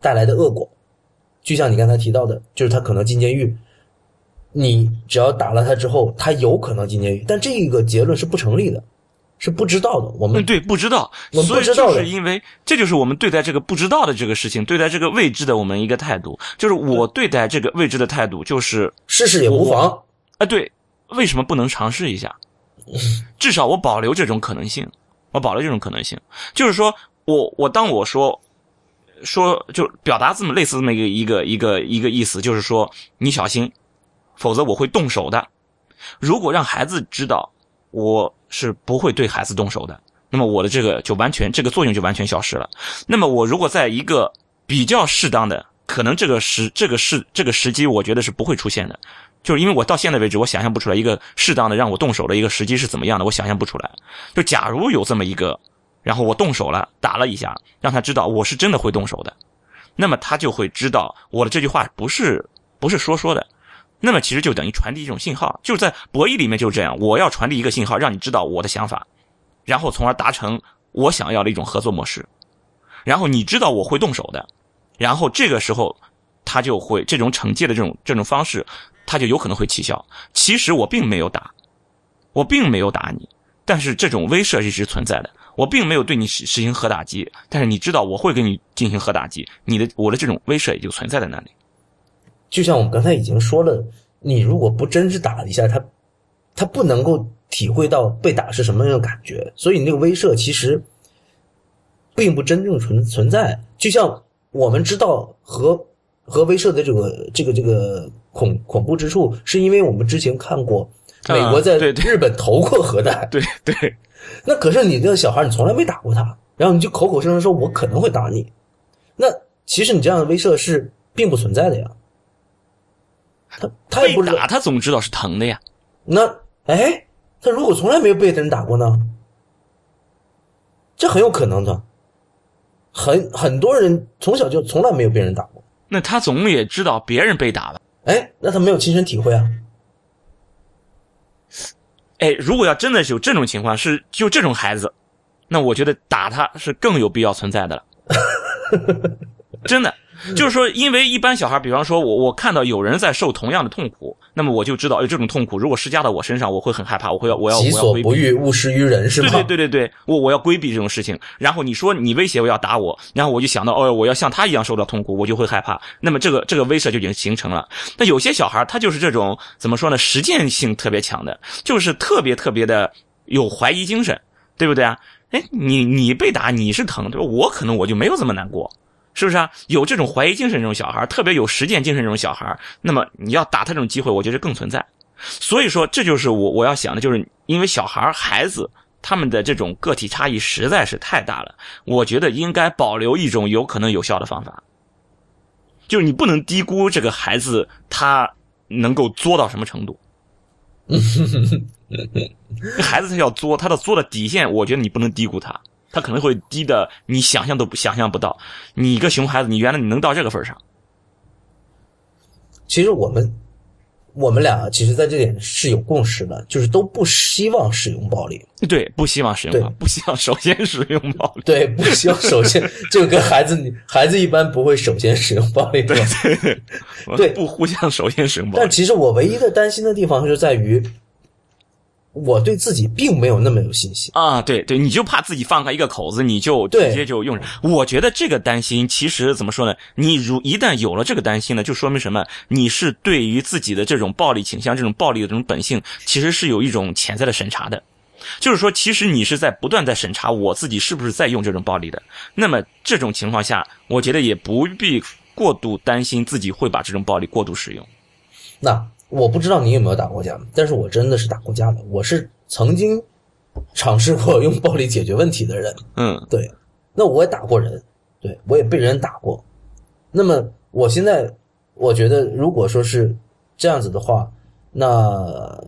带来的恶果。就像你刚才提到的，就是他可能进监狱，你只要打了他之后，他有可能进监狱，但这个结论是不成立的，是不知道的。我们嗯，对，不知道，我们所以不知道的就是因为这就是我们对待这个不知道的这个事情，对待这个未知的我们一个态度，就是我对待这个未知的态度就是试试也无妨。啊，对，为什么不能尝试一下？至少我保留这种可能性，我保留这种可能性，就是说我我当我说说就表达这么类似这么一个一个一个一个意思，就是说你小心，否则我会动手的。如果让孩子知道我是不会对孩子动手的，那么我的这个就完全这个作用就完全消失了。那么我如果在一个比较适当的，可能这个时这个时这个时机，我觉得是不会出现的。就是因为我到现在为止，我想象不出来一个适当的让我动手的一个时机是怎么样的，我想象不出来。就假如有这么一个然后我动手了，打了一下，让他知道我是真的会动手的，那么他就会知道我的这句话不是不是说说的，那么其实就等于传递一种信号，就是在博弈里面就是这样，我要传递一个信号，让你知道我的想法，然后从而达成我想要的一种合作模式，然后你知道我会动手的，然后这个时候他就会这种惩戒的这种这种方式，他就有可能会起效。其实我并没有打，我并没有打你，但是这种威慑是是存在的。我并没有对你实实行核打击，但是你知道我会给你进行核打击，你的我的这种威慑也就存在在那里。就像我们刚才已经说了，你如果不真是打一下他，他不能够体会到被打是什么样的感觉，所以那个威慑其实并不真正存存在。就像我们知道和核威慑的这个这个这个恐恐怖之处，是因为我们之前看过美国在日本投过核弹，对对，那可是你这个小孩，你从来没打过他，然后你就口口声声说我可能会打你，那其实你这样的威慑是并不存在的呀。他他也不打他总知道是疼的呀。那哎，他如果从来没有被人打过呢？这很有可能的。很很多人从小就从来没有被人打过，那他总也知道别人被打了。哎，那他没有亲身体会啊。哎，如果要真的是有这种情况，是就这种孩子，那我觉得打他是更有必要存在的了。真的，就是说，因为一般小孩，比方说我我看到有人在受同样的痛苦，那么我就知道，哎，这种痛苦如果施加到我身上，我会很害怕，我会要我要我己。所不欲，勿施于人，是对吧？对对对对，我我要规避这种事情。然后你说你威胁我要打我，然后我就想到，哦，我要像他一样受到痛苦，我就会害怕。那么这个这个威慑就已经形成了。那有些小孩他就是这种怎么说呢？实践性特别强的，就是特别特别的有怀疑精神，对不对啊？哎，你你被打你是疼，对吧？我可能我就没有这么难过。是不是啊？有这种怀疑精神这种小孩，特别有实践精神这种小孩，那么你要打他这种机会，我觉得更存在。所以说，这就是我我要想的，就是因为小孩孩子他们的这种个体差异实在是太大了，我觉得应该保留一种有可能有效的方法，就是你不能低估这个孩子他能够作到什么程度。孩子他要作，他的作的底线，我觉得你不能低估他。他可能会低的，你想象都不想象不到。你一个熊孩子，你原来你能到这个份上？其实我们我们俩其实在这点是有共识的，就是都不希望使用暴力。对，不希望使用暴力，不希望首先使用暴力。对，不希望首先这个跟孩子，你孩子一般不会首先使用暴力，对对对，对不互相首先使用暴力。但其实我唯一的担心的地方就在于，我对自己并没有那么有信心。啊，对对，你就怕自己放开一个口子，你就直接就用上。我觉得这个担心其实怎么说呢？你如一旦有了这个担心呢，就说明什么？你是对于自己的这种暴力倾向、这种暴力的这种本性，其实是有一种潜在的审查的。就是说，其实你是在不断在审查我自己是不是在用这种暴力的。那么这种情况下，我觉得也不必过度担心自己会把这种暴力过度使用。那我不知道你有没有打过架，但是我真的是打过架的，我是曾经尝试过用暴力解决问题的人。嗯对，那我也打过人，对我也被人打过。那么我现在我觉得，如果说是这样子的话，那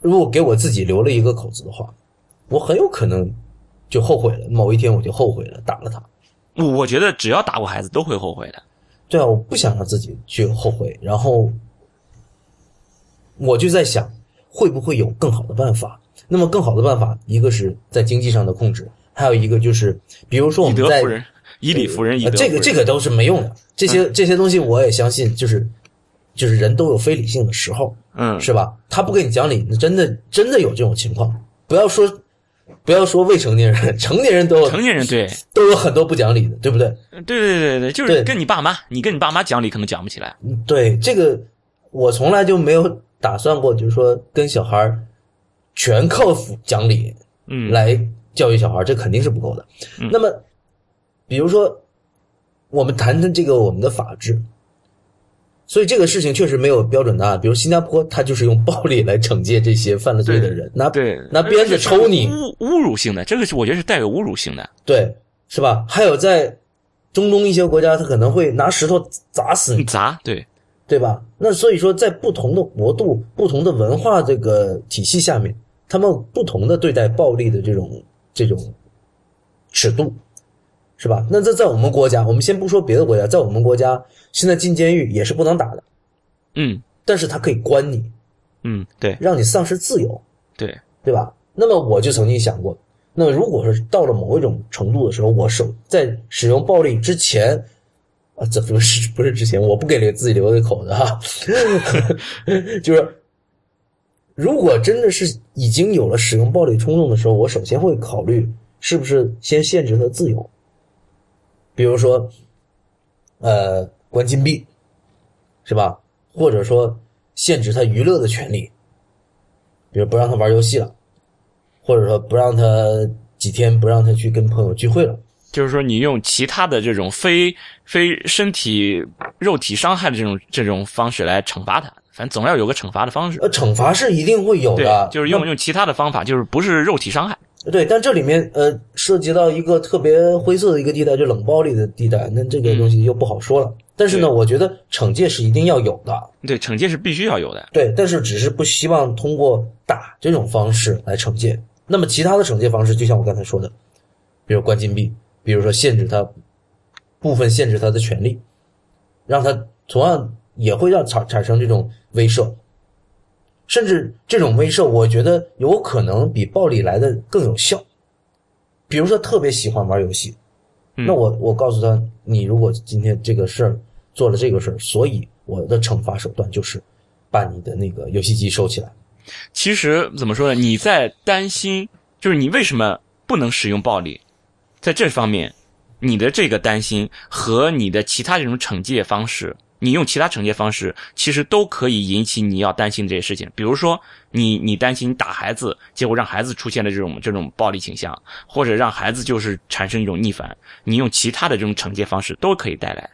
如果给我自己留了一个口子的话，我很有可能就后悔了。某一天我就后悔了，打了他。我我觉得只要打过孩子都会后悔的。对啊，我不想让自己去后悔，然后我就在想，会不会有更好的办法？那么更好的办法，一个是在经济上的控制，还有一个就是，比如说我们在德服人，以理服人，以德呃这服人。个这个都是没用的，这些这些东西我也相信，就是就是人都有非理性的时候，嗯，是吧？他不跟你讲理，那真的真的有这种情况。不要说不要说未成年人，成年人都有成年人对都有很多不讲理的，对不对？对对对对，就是跟你爸妈，你跟你爸妈讲理可能讲不起来。对这个，我从来就没有打算过，就是说跟小孩儿全靠讲理嗯，来教育小孩儿，这肯定是不够的。嗯那么，比如说，我们谈谈这个我们的法治，所以这个事情确实没有标准答案。比如新加坡，他就是用暴力来惩戒这些犯了罪的人，拿对，拿鞭子抽你，侮侮辱性的，这个是我觉得是带有侮辱性的。对，是吧？还有在中东一些国家，他可能会拿石头砸死你。砸，对，对吧？那所以说，在不同的国度、不同的文化这个体系下面，他们不同的对待暴力的这种这种尺度，是吧？那这在我们国家，我们先不说别的国家，在我们国家现在进监狱也是不能打的，嗯但是他可以关你，嗯，对让你丧失自由，对，对吧？那么我就曾经想过，那如果是到了某一种程度的时候，我手在使用暴力之前，啊，这不是不是之前，我不给留自己留个口子哈，就是如果真的是已经有了使用暴力冲动的时候，我首先会考虑是不是先限制他自由，比如说，呃，关禁闭，是吧？或者说限制他娱乐的权利，比如不让他玩游戏了，或者说不让他几天不让他去跟朋友聚会了。就是说你用其他的这种非非身体肉体伤害的这种这种方式来惩罚他，反正总要有个惩罚的方式。呃，惩罚是一定会有的，，就是用用其他的方法，就是不是肉体伤害。对，但这里面呃涉及到一个特别灰色的一个地带，就冷暴力的地带，那这个东西就不好说了。但是呢，我觉得惩戒是一定要有的，对，惩戒是必须要有的。对，但是只是不希望通过打这种方式来惩戒。那么其他的惩戒方式，就像我刚才说的，比如关禁闭，比如说限制他部分限制他的权利，让他同样也会让产产生这种威慑，甚至这种威慑，我觉得有可能比暴力来的更有效。比如说特别喜欢玩游戏，嗯那我我告诉他，你如果今天这个事儿做了这个事儿，所以我的惩罚手段就是把你的那个游戏机收起来。其实怎么说呢？你在担心，就是你为什么不能使用暴力，在这方面，你的这个担心和你的其他这种惩戒方式，你用其他惩戒方式，其实都可以引起你要担心这些事情。比如说，你你担心打孩子，结果让孩子出现了这种这种暴力倾向，或者让孩子就是产生一种逆反，你用其他的这种惩戒方式都可以带来。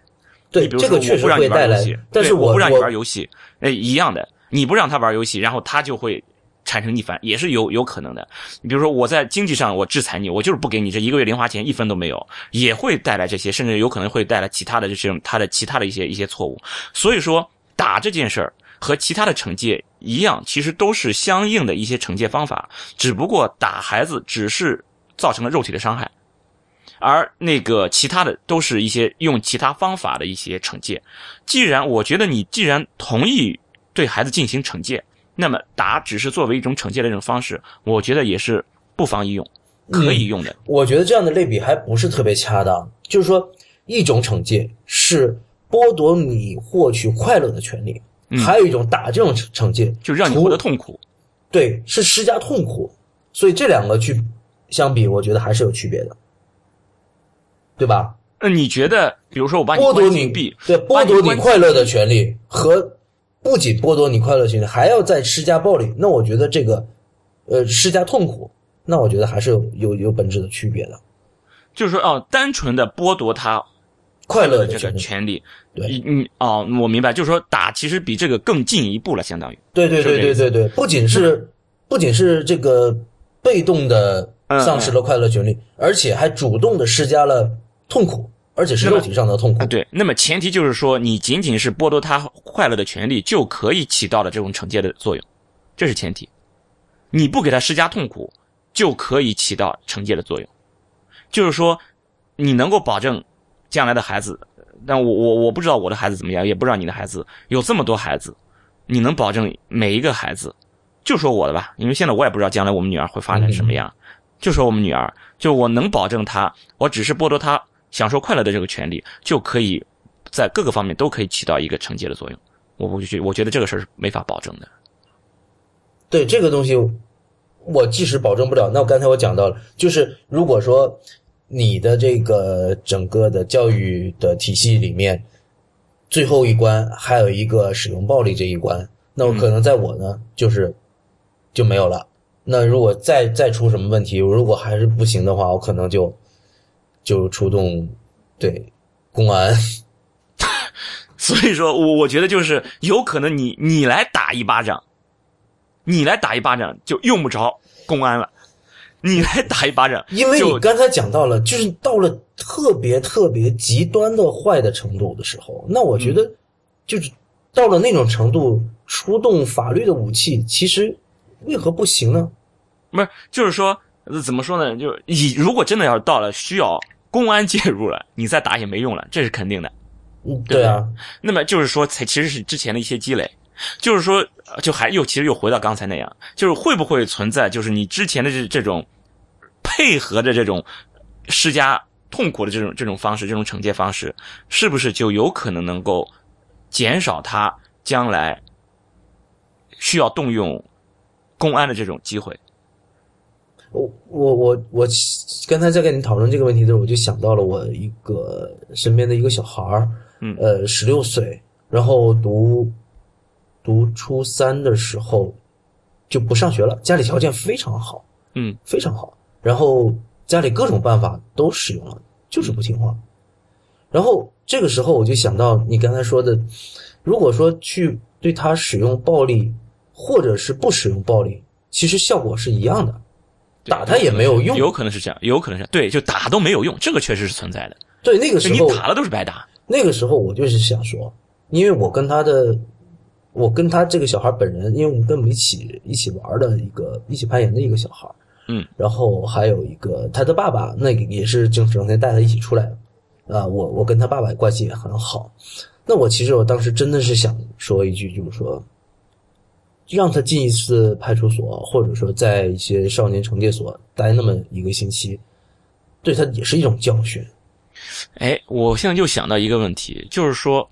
对，比如这个确实说我不让会带来你玩游戏，，对但是我我不让你玩游戏，哎，一样的，你不让他玩游戏，然后他就会产生逆反，也是有有可能的。你比如说我在经济上我制裁你，我就是不给你这一个月零花钱，一分都没有，也会带来这些，甚至有可能会带来其他的这种他的其他的一些一些错误。所以说打这件事儿和其他的惩戒一样，其实都是相应的一些惩戒方法，只不过打孩子只是造成了肉体的伤害。而那个其他的都是一些用其他方法的一些惩戒。既然我觉得你既然同意对孩子进行惩戒，那么打只是作为一种惩戒的一种方式，我觉得也是不妨一用，可以用的。我觉得这样的类比还不是特别恰当。就是说，一种惩戒是剥夺你获取快乐的权利，还有一种打这种惩惩戒，就让你获得痛苦。对，是施加痛苦。所以这两个去相比，我觉得还是有区别的，对吧？那你觉得，比如说我把你剥夺你关禁闭，对剥夺你快乐的权利和不仅剥夺你快乐的权利，还要再施加暴力，那我觉得这个呃施加痛苦，那我觉得还是有有有本质的区别的。就是说哦，单纯的剥夺他快乐的这的权利，个权利。对你你哦，我明白，就是说打其实比这个更进一步了，相当于。对对对对对对，不仅是不仅是这个被动的嗯丧失了快乐权利，而且还主动的施加了痛苦，而且是肉体上的痛苦啊，。对，那么前提就是说，你仅仅是剥夺他快乐的权利，就可以起到了这种惩戒的作用，这是前提。你不给他施加痛苦，就可以起到惩戒的作用。就是说，你能够保证将来的孩子，但我我我不知道我的孩子怎么样，也不知道你的孩子，有这么多孩子，你能保证每一个孩子，就说我的吧，因为现在我也不知道将来我们女儿会发展什么样，就说我们女儿，就我能保证她，我只是剥夺她享受快乐的这个权利，就可以在各个方面都可以起到一个惩戒的作用。我不觉，我觉得这个事儿是没法保证的。对这个东西，我即使保证不了，那我刚才我讲到了，就是如果说你的这个整个的教育的体系里面，最后一关还有一个使用暴力这一关，那我可能在我呢，就是就没有了。那如果再再出什么问题，如果还是不行的话，我可能就就出动对公安。所以说我我觉得就是有可能你你来打一巴掌，你来打一巴掌就用不着公安了，你来打一巴掌，因为你刚才讲到了，就是到了特别特别极端的坏的程度的时候，那我觉得就是到了那种程度，出动法律的武器，其实为何不行呢？不是就是说呃怎么说呢？就以如果真的要到了需要公安介入了，你再打也没用了，这是肯定的。嗯，对对啊，那么就是说，才其实是之前的一些积累，就是说，呃就还又其实又回到刚才那样，就是会不会存在，就是你之前的这这种配合的这种施加痛苦的这种这种方式，这种惩戒方式，是不是就有可能能够减少他将来需要动用公安的这种机会？我我我我刚才在跟你讨论这个问题的时候，我就想到了我一个身边的一个小孩儿，嗯呃，十六岁，然后读读初三的时候就不上学了，家里条件非常好，嗯非常好，然后家里各种办法都使用了，就是不听话。然后这个时候我就想到你刚才说的，如果说去对他使用暴力，或者是不使用暴力，其实效果是一样的，打他也没有用。有可能是这样，有可能是对，就打都没有用，这个确实是存在的。对，那个时候你打了都是白打。那个时候我就是想说，因为我跟他的，我跟他这个小孩本人，因为我们跟我们一起一起玩的一个一起攀岩的一个小孩，嗯，然后还有一个他的爸爸，那个也是整整天带他一起出来的，啊，我我跟他爸爸关系也很好。那我其实我当时真的是想说一句，就是说，让他进一次派出所，或者说在一些少年惩戒所待那么一个星期，对他也是一种教训。哎，我现在就想到一个问题，就是说，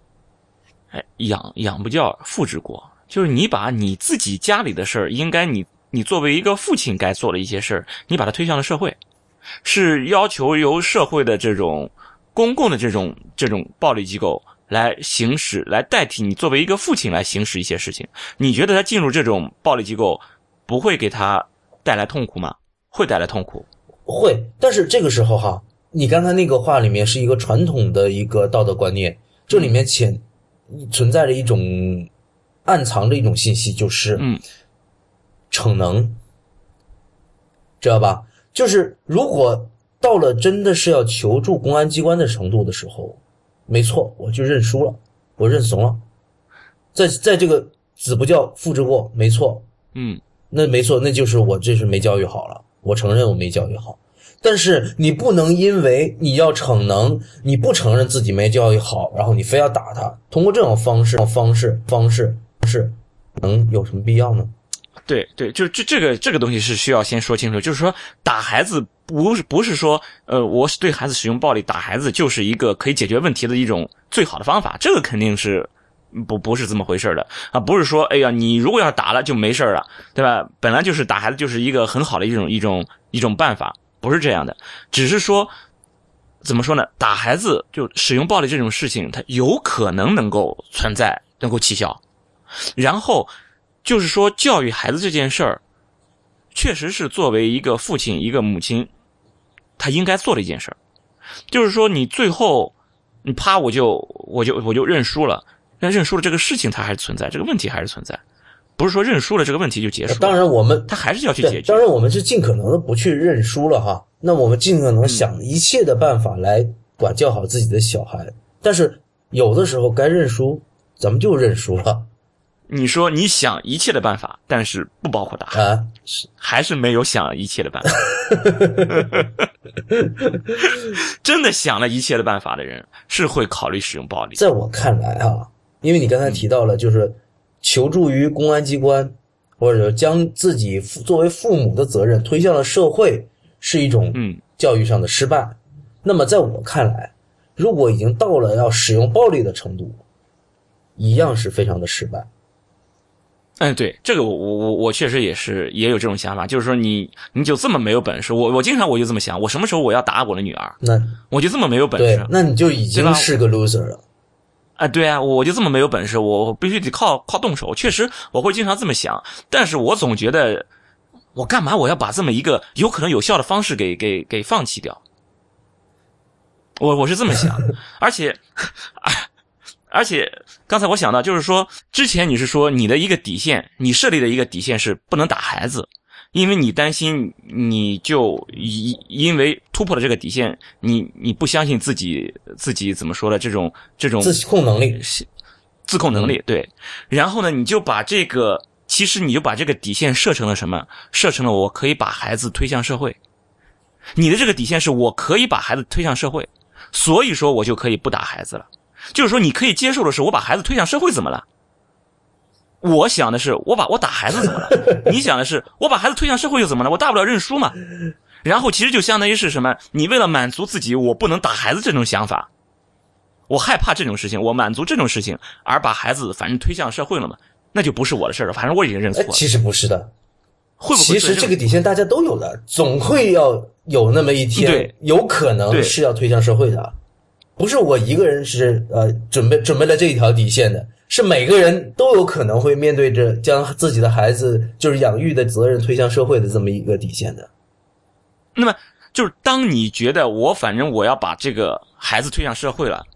哎，养养不教，父之过，就是你把你自己家里的事儿，应该你你作为一个父亲该做的一些事儿，你把它推向了社会，是要求由社会的这种公共的这种这种暴力机构来行使，来代替你作为一个父亲来行使一些事情。你觉得他进入这种暴力机构不会给他带来痛苦吗？会带来痛苦。会，但是这个时候哈，你刚才那个话里面是一个传统的一个道德观念，这里面潜存在着一种暗藏着一种信息，就是嗯逞能，知道吧？就是如果到了真的是要求助公安机关的程度的时候，没错，我就认输了，我认怂了，在在这个子不教父之过，没错，嗯那没错，那就是我这是没教育好了，我承认我没教育好。但是你不能因为你要逞能，你不承认自己没教育好，然后你非要打他，通过这种方式、方式、方式、方式，能有什么必要呢？对对，就这这个这个东西是需要先说清楚，就是说打孩子不是不是说呃我对孩子使用暴力打孩子就是一个可以解决问题的一种最好的方法，这个肯定是不不是这么回事的啊，不是说哎呀你如果要打了就没事了，对吧？本来就是打孩子就是一个很好的一种一种一种办法，不是这样的，只是说怎么说呢？打孩子就使用暴力这种事情，它有可能能够存在，能够起效，然后。就是说，教育孩子这件事儿，确实是作为一个父亲、一个母亲，他应该做的一件事儿。就是说，你最后，你啪，我就我就我就认输了。那认输了这个事情，它还是存在，这个问题还是存在，不是说认输了这个问题就结束了。当然，我们他还是要去解决。当然我们是尽可能的不去认输了哈。那我们尽可能想一切的办法来管教好自己的小孩。但是有的时候该认输，咱们就认输了你说你想一切的办法，但是不包括打，啊。还是没有想一切的办法。真的想了一切的办法的人，是会考虑使用暴力。在我看来啊，因为你刚才提到了，就是求助于公安机关，或者将自己父作为父母的责任推向了社会，是一种嗯教育上的失败。那么在我看来，如果已经到了要使用暴力的程度，一样是非常的失败。哎，对，这个我我我我确实也是也有这种想法，就是说你你就这么没有本事，我我经常我就这么想，我什么时候我要打我的女儿，那我就这么没有本事，那你就已经是个 loser 了。啊，对啊，我就这么没有本事，我我必须得靠靠动手。确实，我会经常这么想，但是我总觉得，我干嘛我要把这么一个有可能有效的方式给给给放弃掉？我我是这么想，而且，而且刚才我想到，就是说，之前你是说你的一个底线，你设立的一个底线是不能打孩子，因为你担心你就因因为突破了这个底线，你你不相信自己自己怎么说呢？这种这种自控能力，自控能力对，然后呢，你就把这个其实你就把这个底线设成了什么？设成了我可以把孩子推向社会。你的这个底线是我可以把孩子推向社会，所以说我就可以不打孩子了。就是说，你可以接受的是我把孩子推向社会怎么了？我想的是我把我打孩子怎么了？你想的是我把孩子推向社会又怎么了？我大不了认输嘛。然后其实就相当于是什么？你为了满足自己我不能打孩子这种想法，我害怕这种事情，我满足这种事情而把孩子反正推向社会了嘛，那就不是我的事了。反正我已经认错了。其实不是的，会不会？其实这个底线大家都有的，总会要有那么一天，有可能是要推向社会的。不是我一个人是呃准备准备了这一条底线的，是每个人都有可能会面对着将自己的孩子就是养育的责任推向社会的这么一个底线的。那么，就是当你觉得我反正我要把这个孩子推向社会了，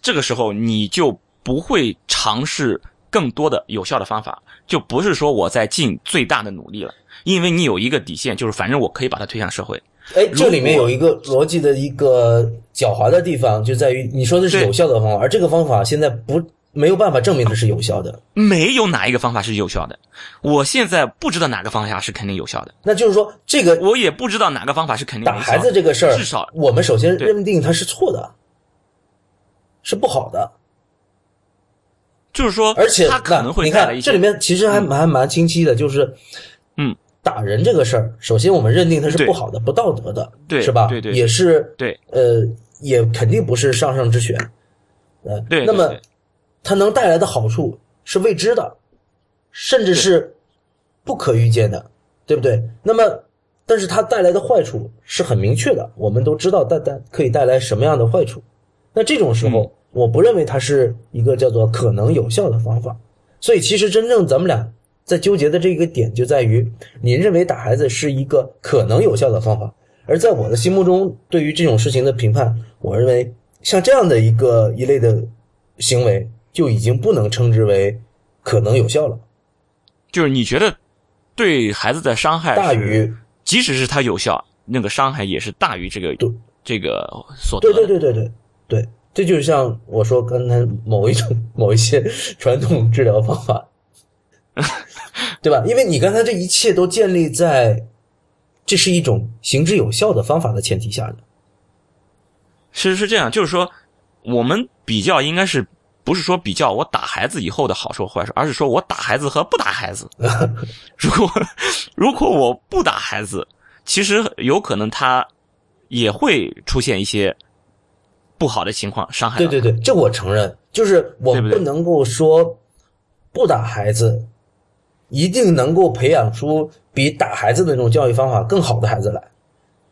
这个时候你就不会尝试更多的有效的方法，就不是说我在尽最大的努力了，因为你有一个底线，就是反正我可以把他推向社会。哎，这里面有一个逻辑的一个狡猾的地方，就在于你说的是有效的方法，而这个方法现在不。没有办法证明它是有效的，没有哪一个方法是有效的。我现在不知道哪个方法是肯定有效的。那就是说，这个我也不知道哪个方法是肯定打孩子这个事儿，至少我们首先认定它是错的，是不好的。就是说，而且他可能会你看这里面其实还蛮蛮清晰的，就是嗯，打人这个事儿，首先我们认定它是不好的、不道德的，对，是吧？对对，也是对，呃，也肯定不是上上之选，呃，对，那么。它能带来的好处是未知的，甚至是不可预见的，对不对？那么，但是它带来的坏处是很明确的，我们都知道带带可以带来什么样的坏处。那这种时候，我不认为它是一个叫做可能有效的方法。所以，其实真正咱们俩在纠结的这个点就在于，你认为打孩子是一个可能有效的方法，而在我的心目中，对于这种事情的评判，我认为像这样的一个一类的行为。就已经不能称之为可能有效了，就是你觉得对孩子的伤害大于，即使是他有效，那个伤害也是大于这个这个所得。对对对对对对，这就是像我说刚才某一种某一些传统治疗方法，对吧？因为你刚才这一切都建立在这是一种行之有效的方法的前提下的。其实是这样，就是说我们比较应该是。不是说比较我打孩子以后的好处坏处，而是说我打孩子和不打孩子。如果如果我不打孩子，其实有可能他也会出现一些不好的情况，伤害。对对对，这我承认，就是我不能够说不打孩子一定能够培养出比打孩子的那种教育方法更好的孩子来。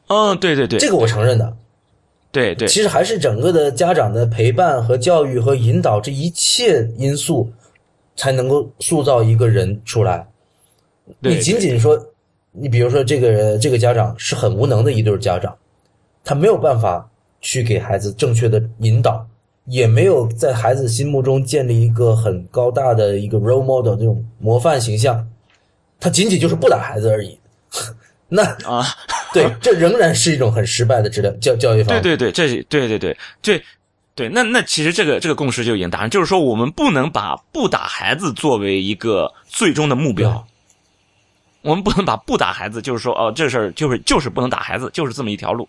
嗯，对对对，这个我承认的。对对，其实还是整个的家长的陪伴和教育和引导这一切因素，才能够塑造一个人出来。你仅仅说，你比如说这个这个家长是很无能的一对家长，他没有办法去给孩子正确的引导，也没有在孩子心目中建立一个很高大的一个 role model 这种模范形象，他仅仅就是不打孩子而已。那啊。对，这仍然是一种很失败的治疗教教育方法。对对对，这对对对对对，那那其实这个这个共识就已经达成，就是说我们不能把不打孩子作为一个最终的目标，我们不能把不打孩子，就是说哦，这事儿就是就是不能打孩子，就是这么一条路，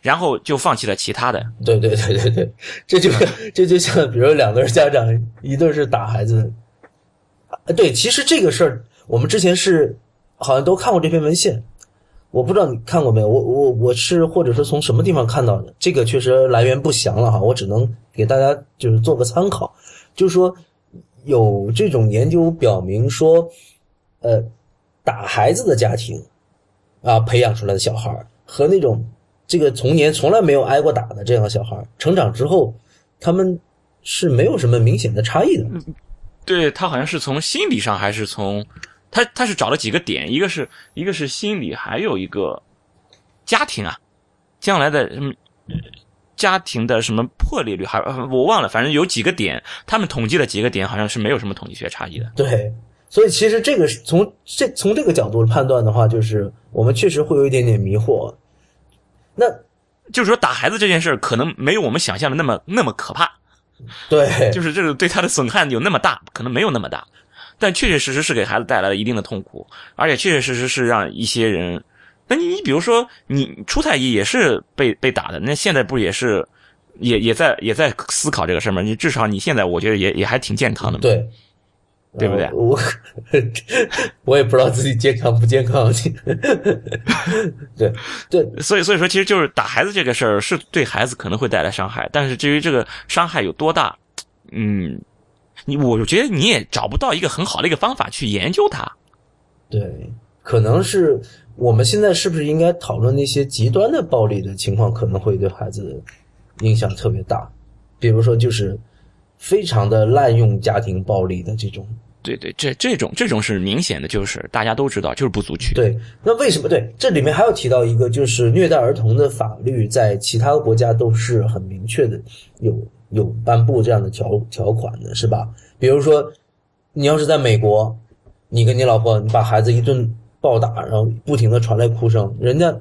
然后就放弃了其他的。对对对对对，这就 这就像比如两对家长，一对是打孩子，对，其实这个事儿我们之前是好像都看过这篇文献。我不知道你看过没有，我我我是或者说从什么地方看到的，这个确实来源不详了哈，我只能给大家就是做个参考，就是说有这种研究表明说，呃，打孩子的家庭啊培养出来的小孩和那种这个童年从来没有挨过打的这样的小孩成长之后，他们是没有什么明显的差异的。对他好像是从心理上还是从。他他是找了几个点，一个是一个是心理，还有一个家庭啊，将来的什么家庭的什么破裂率，还我忘了，反正有几个点，他们统计了几个点，好像是没有什么统计学差异的。对，所以其实这个从这从这个角度判断的话，就是我们确实会有一点点迷惑。那就是说打孩子这件事可能没有我们想象的那么那么可怕。对，就是这个对他的损害有那么大，可能没有那么大。但确确实实是给孩子带来了一定的痛苦，而且确确实实是让一些人，那你你比如说你初太医也是被被打的，那现在不也是也也在也在思考这个事儿吗？你至少你现在我觉得也也还挺健康的嘛，对，对不对呃我 我也不知道自己健康不健康。对对，所以所以说其实就是打孩子这个事儿是对孩子可能会带来伤害，但是至于这个伤害有多大，嗯，你我觉得你也找不到一个很好的一个方法去研究它。对，可能是我们现在是不是应该讨论那些极端的暴力的情况，可能会对孩子影响特别大，比如说就是非常的滥用家庭暴力的这种。对对，这这种这种是明显的，就是大家都知道，就是不足取。对，那为什么？对，这里面还要提到一个，就是虐待儿童的法律在其他国家都是很明确的，有有颁布这样的条条款的，是吧？比如说，你要是在美国，你跟你老婆，你把孩子一顿暴打，然后不停的传来哭声，人家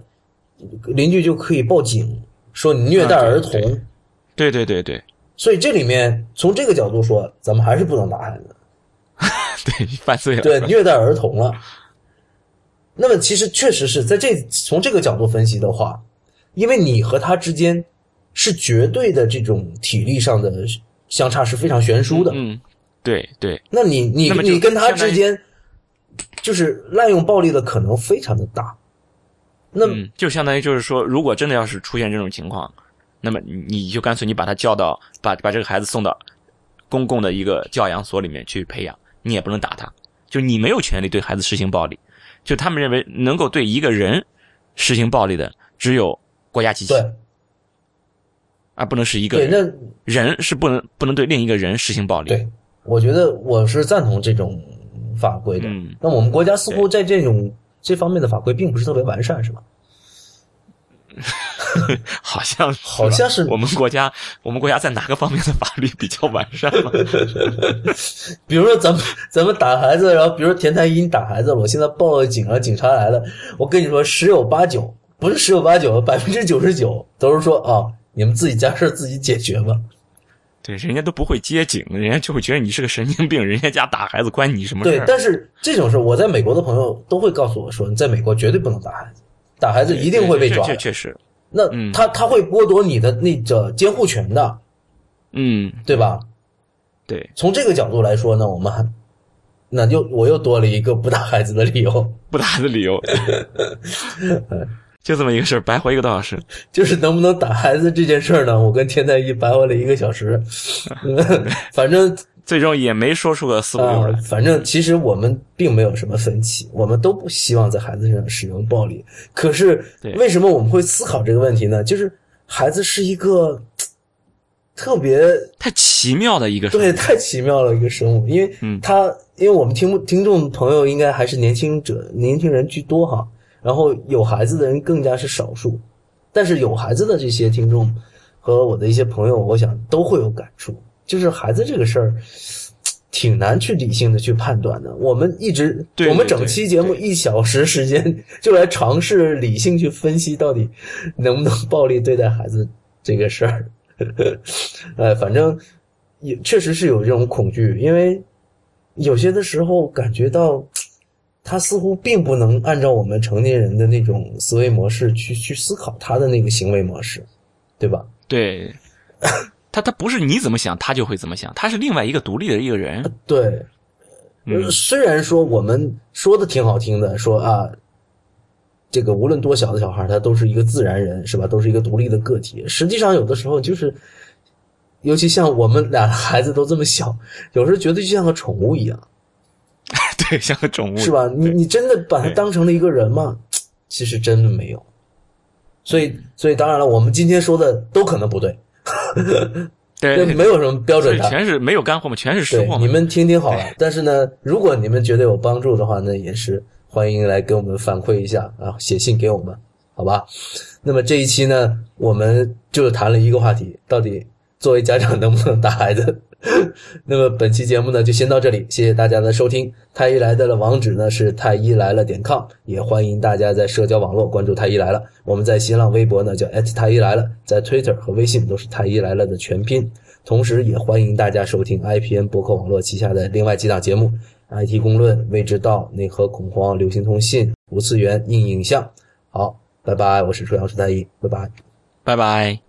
邻居就可以报警说你虐待儿童。啊对对对对所以这里面从这个角度说，咱们还是不能打孩子。对，犯罪了。对，虐待儿童了。那么其实确实是在这从这个角度分析的话，因为你和他之间是绝对的这种体力上的相差是非常悬殊的。嗯，对对那你你那你跟他之间就是滥用暴力的可能非常的大。那、嗯，就相当于就是说，如果真的要是出现这种情况，那么你你就干脆你把他叫到，把把这个孩子送到公共的一个教养所里面去培养，你也不能打他，就你没有权利对孩子实行暴力。就他们认为能够对一个人实行暴力的，只有国家机器，而不能是一个对，人。那人是不能不能对另一个人实行暴力。对，我觉得我是赞同这种法规的。嗯那我们国家似乎在这种这方面的法规并不是特别完善，是吧？好 像好像是我们国家，我们国家在哪个方面的法律比较完善吗？比如说咱们咱们打孩子，然后比如说田太医你打孩子了，我现在报了警了，警察来了，我跟你说十有八九不是十有八九，百分之九十九都是说啊，你们自己家事自己解决吧。对，人家都不会接警，人家就会觉得你是个神经病，人家家打孩子关你什么事儿？，对但是这种事我在美国的朋友都会告诉我说，你在美国绝对不能打孩子，打孩子一定会被抓的。这确实，那嗯他他会剥夺你的那个监护权的，嗯，对吧？对，从这个角度来说呢，我们还那就我又多了一个不打孩子的理由。不打的理由，就这么一个事儿，白活一个多小时。就是能不能打孩子这件事儿呢，我跟田太医白活了一个小时，反正最终也没说出个四五啊、六来。反正其实我们并没有什么分歧，我们都不希望在孩子身上使用暴力。可是为什么我们会思考这个问题呢？就是孩子是一个特别太奇妙的一个对太奇妙了一个生物，因为嗯。他因为我们听听众朋友应该还是年轻者年轻人居多哈，然后有孩子的人更加是少数，但是有孩子的这些听众和我的一些朋友，我想都会有感触，就是孩子这个事儿。挺难去理性的去判断的。我们一直，我们整对对对期节目一小时时间就来尝试理性去分析到底能不能暴力对待孩子这个事儿。呃，反正也确实是有这种恐惧，因为有些的时候感觉到他似乎并不能按照我们成年人的那种思维模式去去思考他的那个行为模式，对吧？对，他他不是你怎么想，他就会怎么想，他是另外一个独立的一个人。对，虽然说我们说的挺好听的，说啊，这个无论多小的小孩，他都是一个自然人，是吧？都是一个独立的个体。实际上，有的时候就是，尤其像我们俩孩子都这么小，有时候觉得就像个宠物一样，对，像个宠物是？吧？你你真的把他当成了一个人吗？其实真的没有。所以，所以当然了，我们今天说的都可能不对，对，对没有什么标准答案。全是没有干货嘛，全是实对货，嘛。你们听听好了。但是呢，如果你们觉得有帮助的话那，也是欢迎来给我们反馈一下啊，写信给我们，好吧？那么这一期呢，我们就谈了一个话题，到底作为家长能不能打孩子？那么本期节目呢就先到这里，谢谢大家的收听。太医来的的网址呢是太医来了点 com，也欢迎大家在社交网络关注太医来了。我们在新浪微博呢叫太医来了，在 Twitter 和微信都是太医来了的全拼。同时，也欢迎大家收听 IPN 博客网络旗下的另外几档节目 IT 公论、未知道、内核恐慌、流行通信、无次元硬影像。好，拜拜，我是楚阳楚太医，拜拜。拜拜。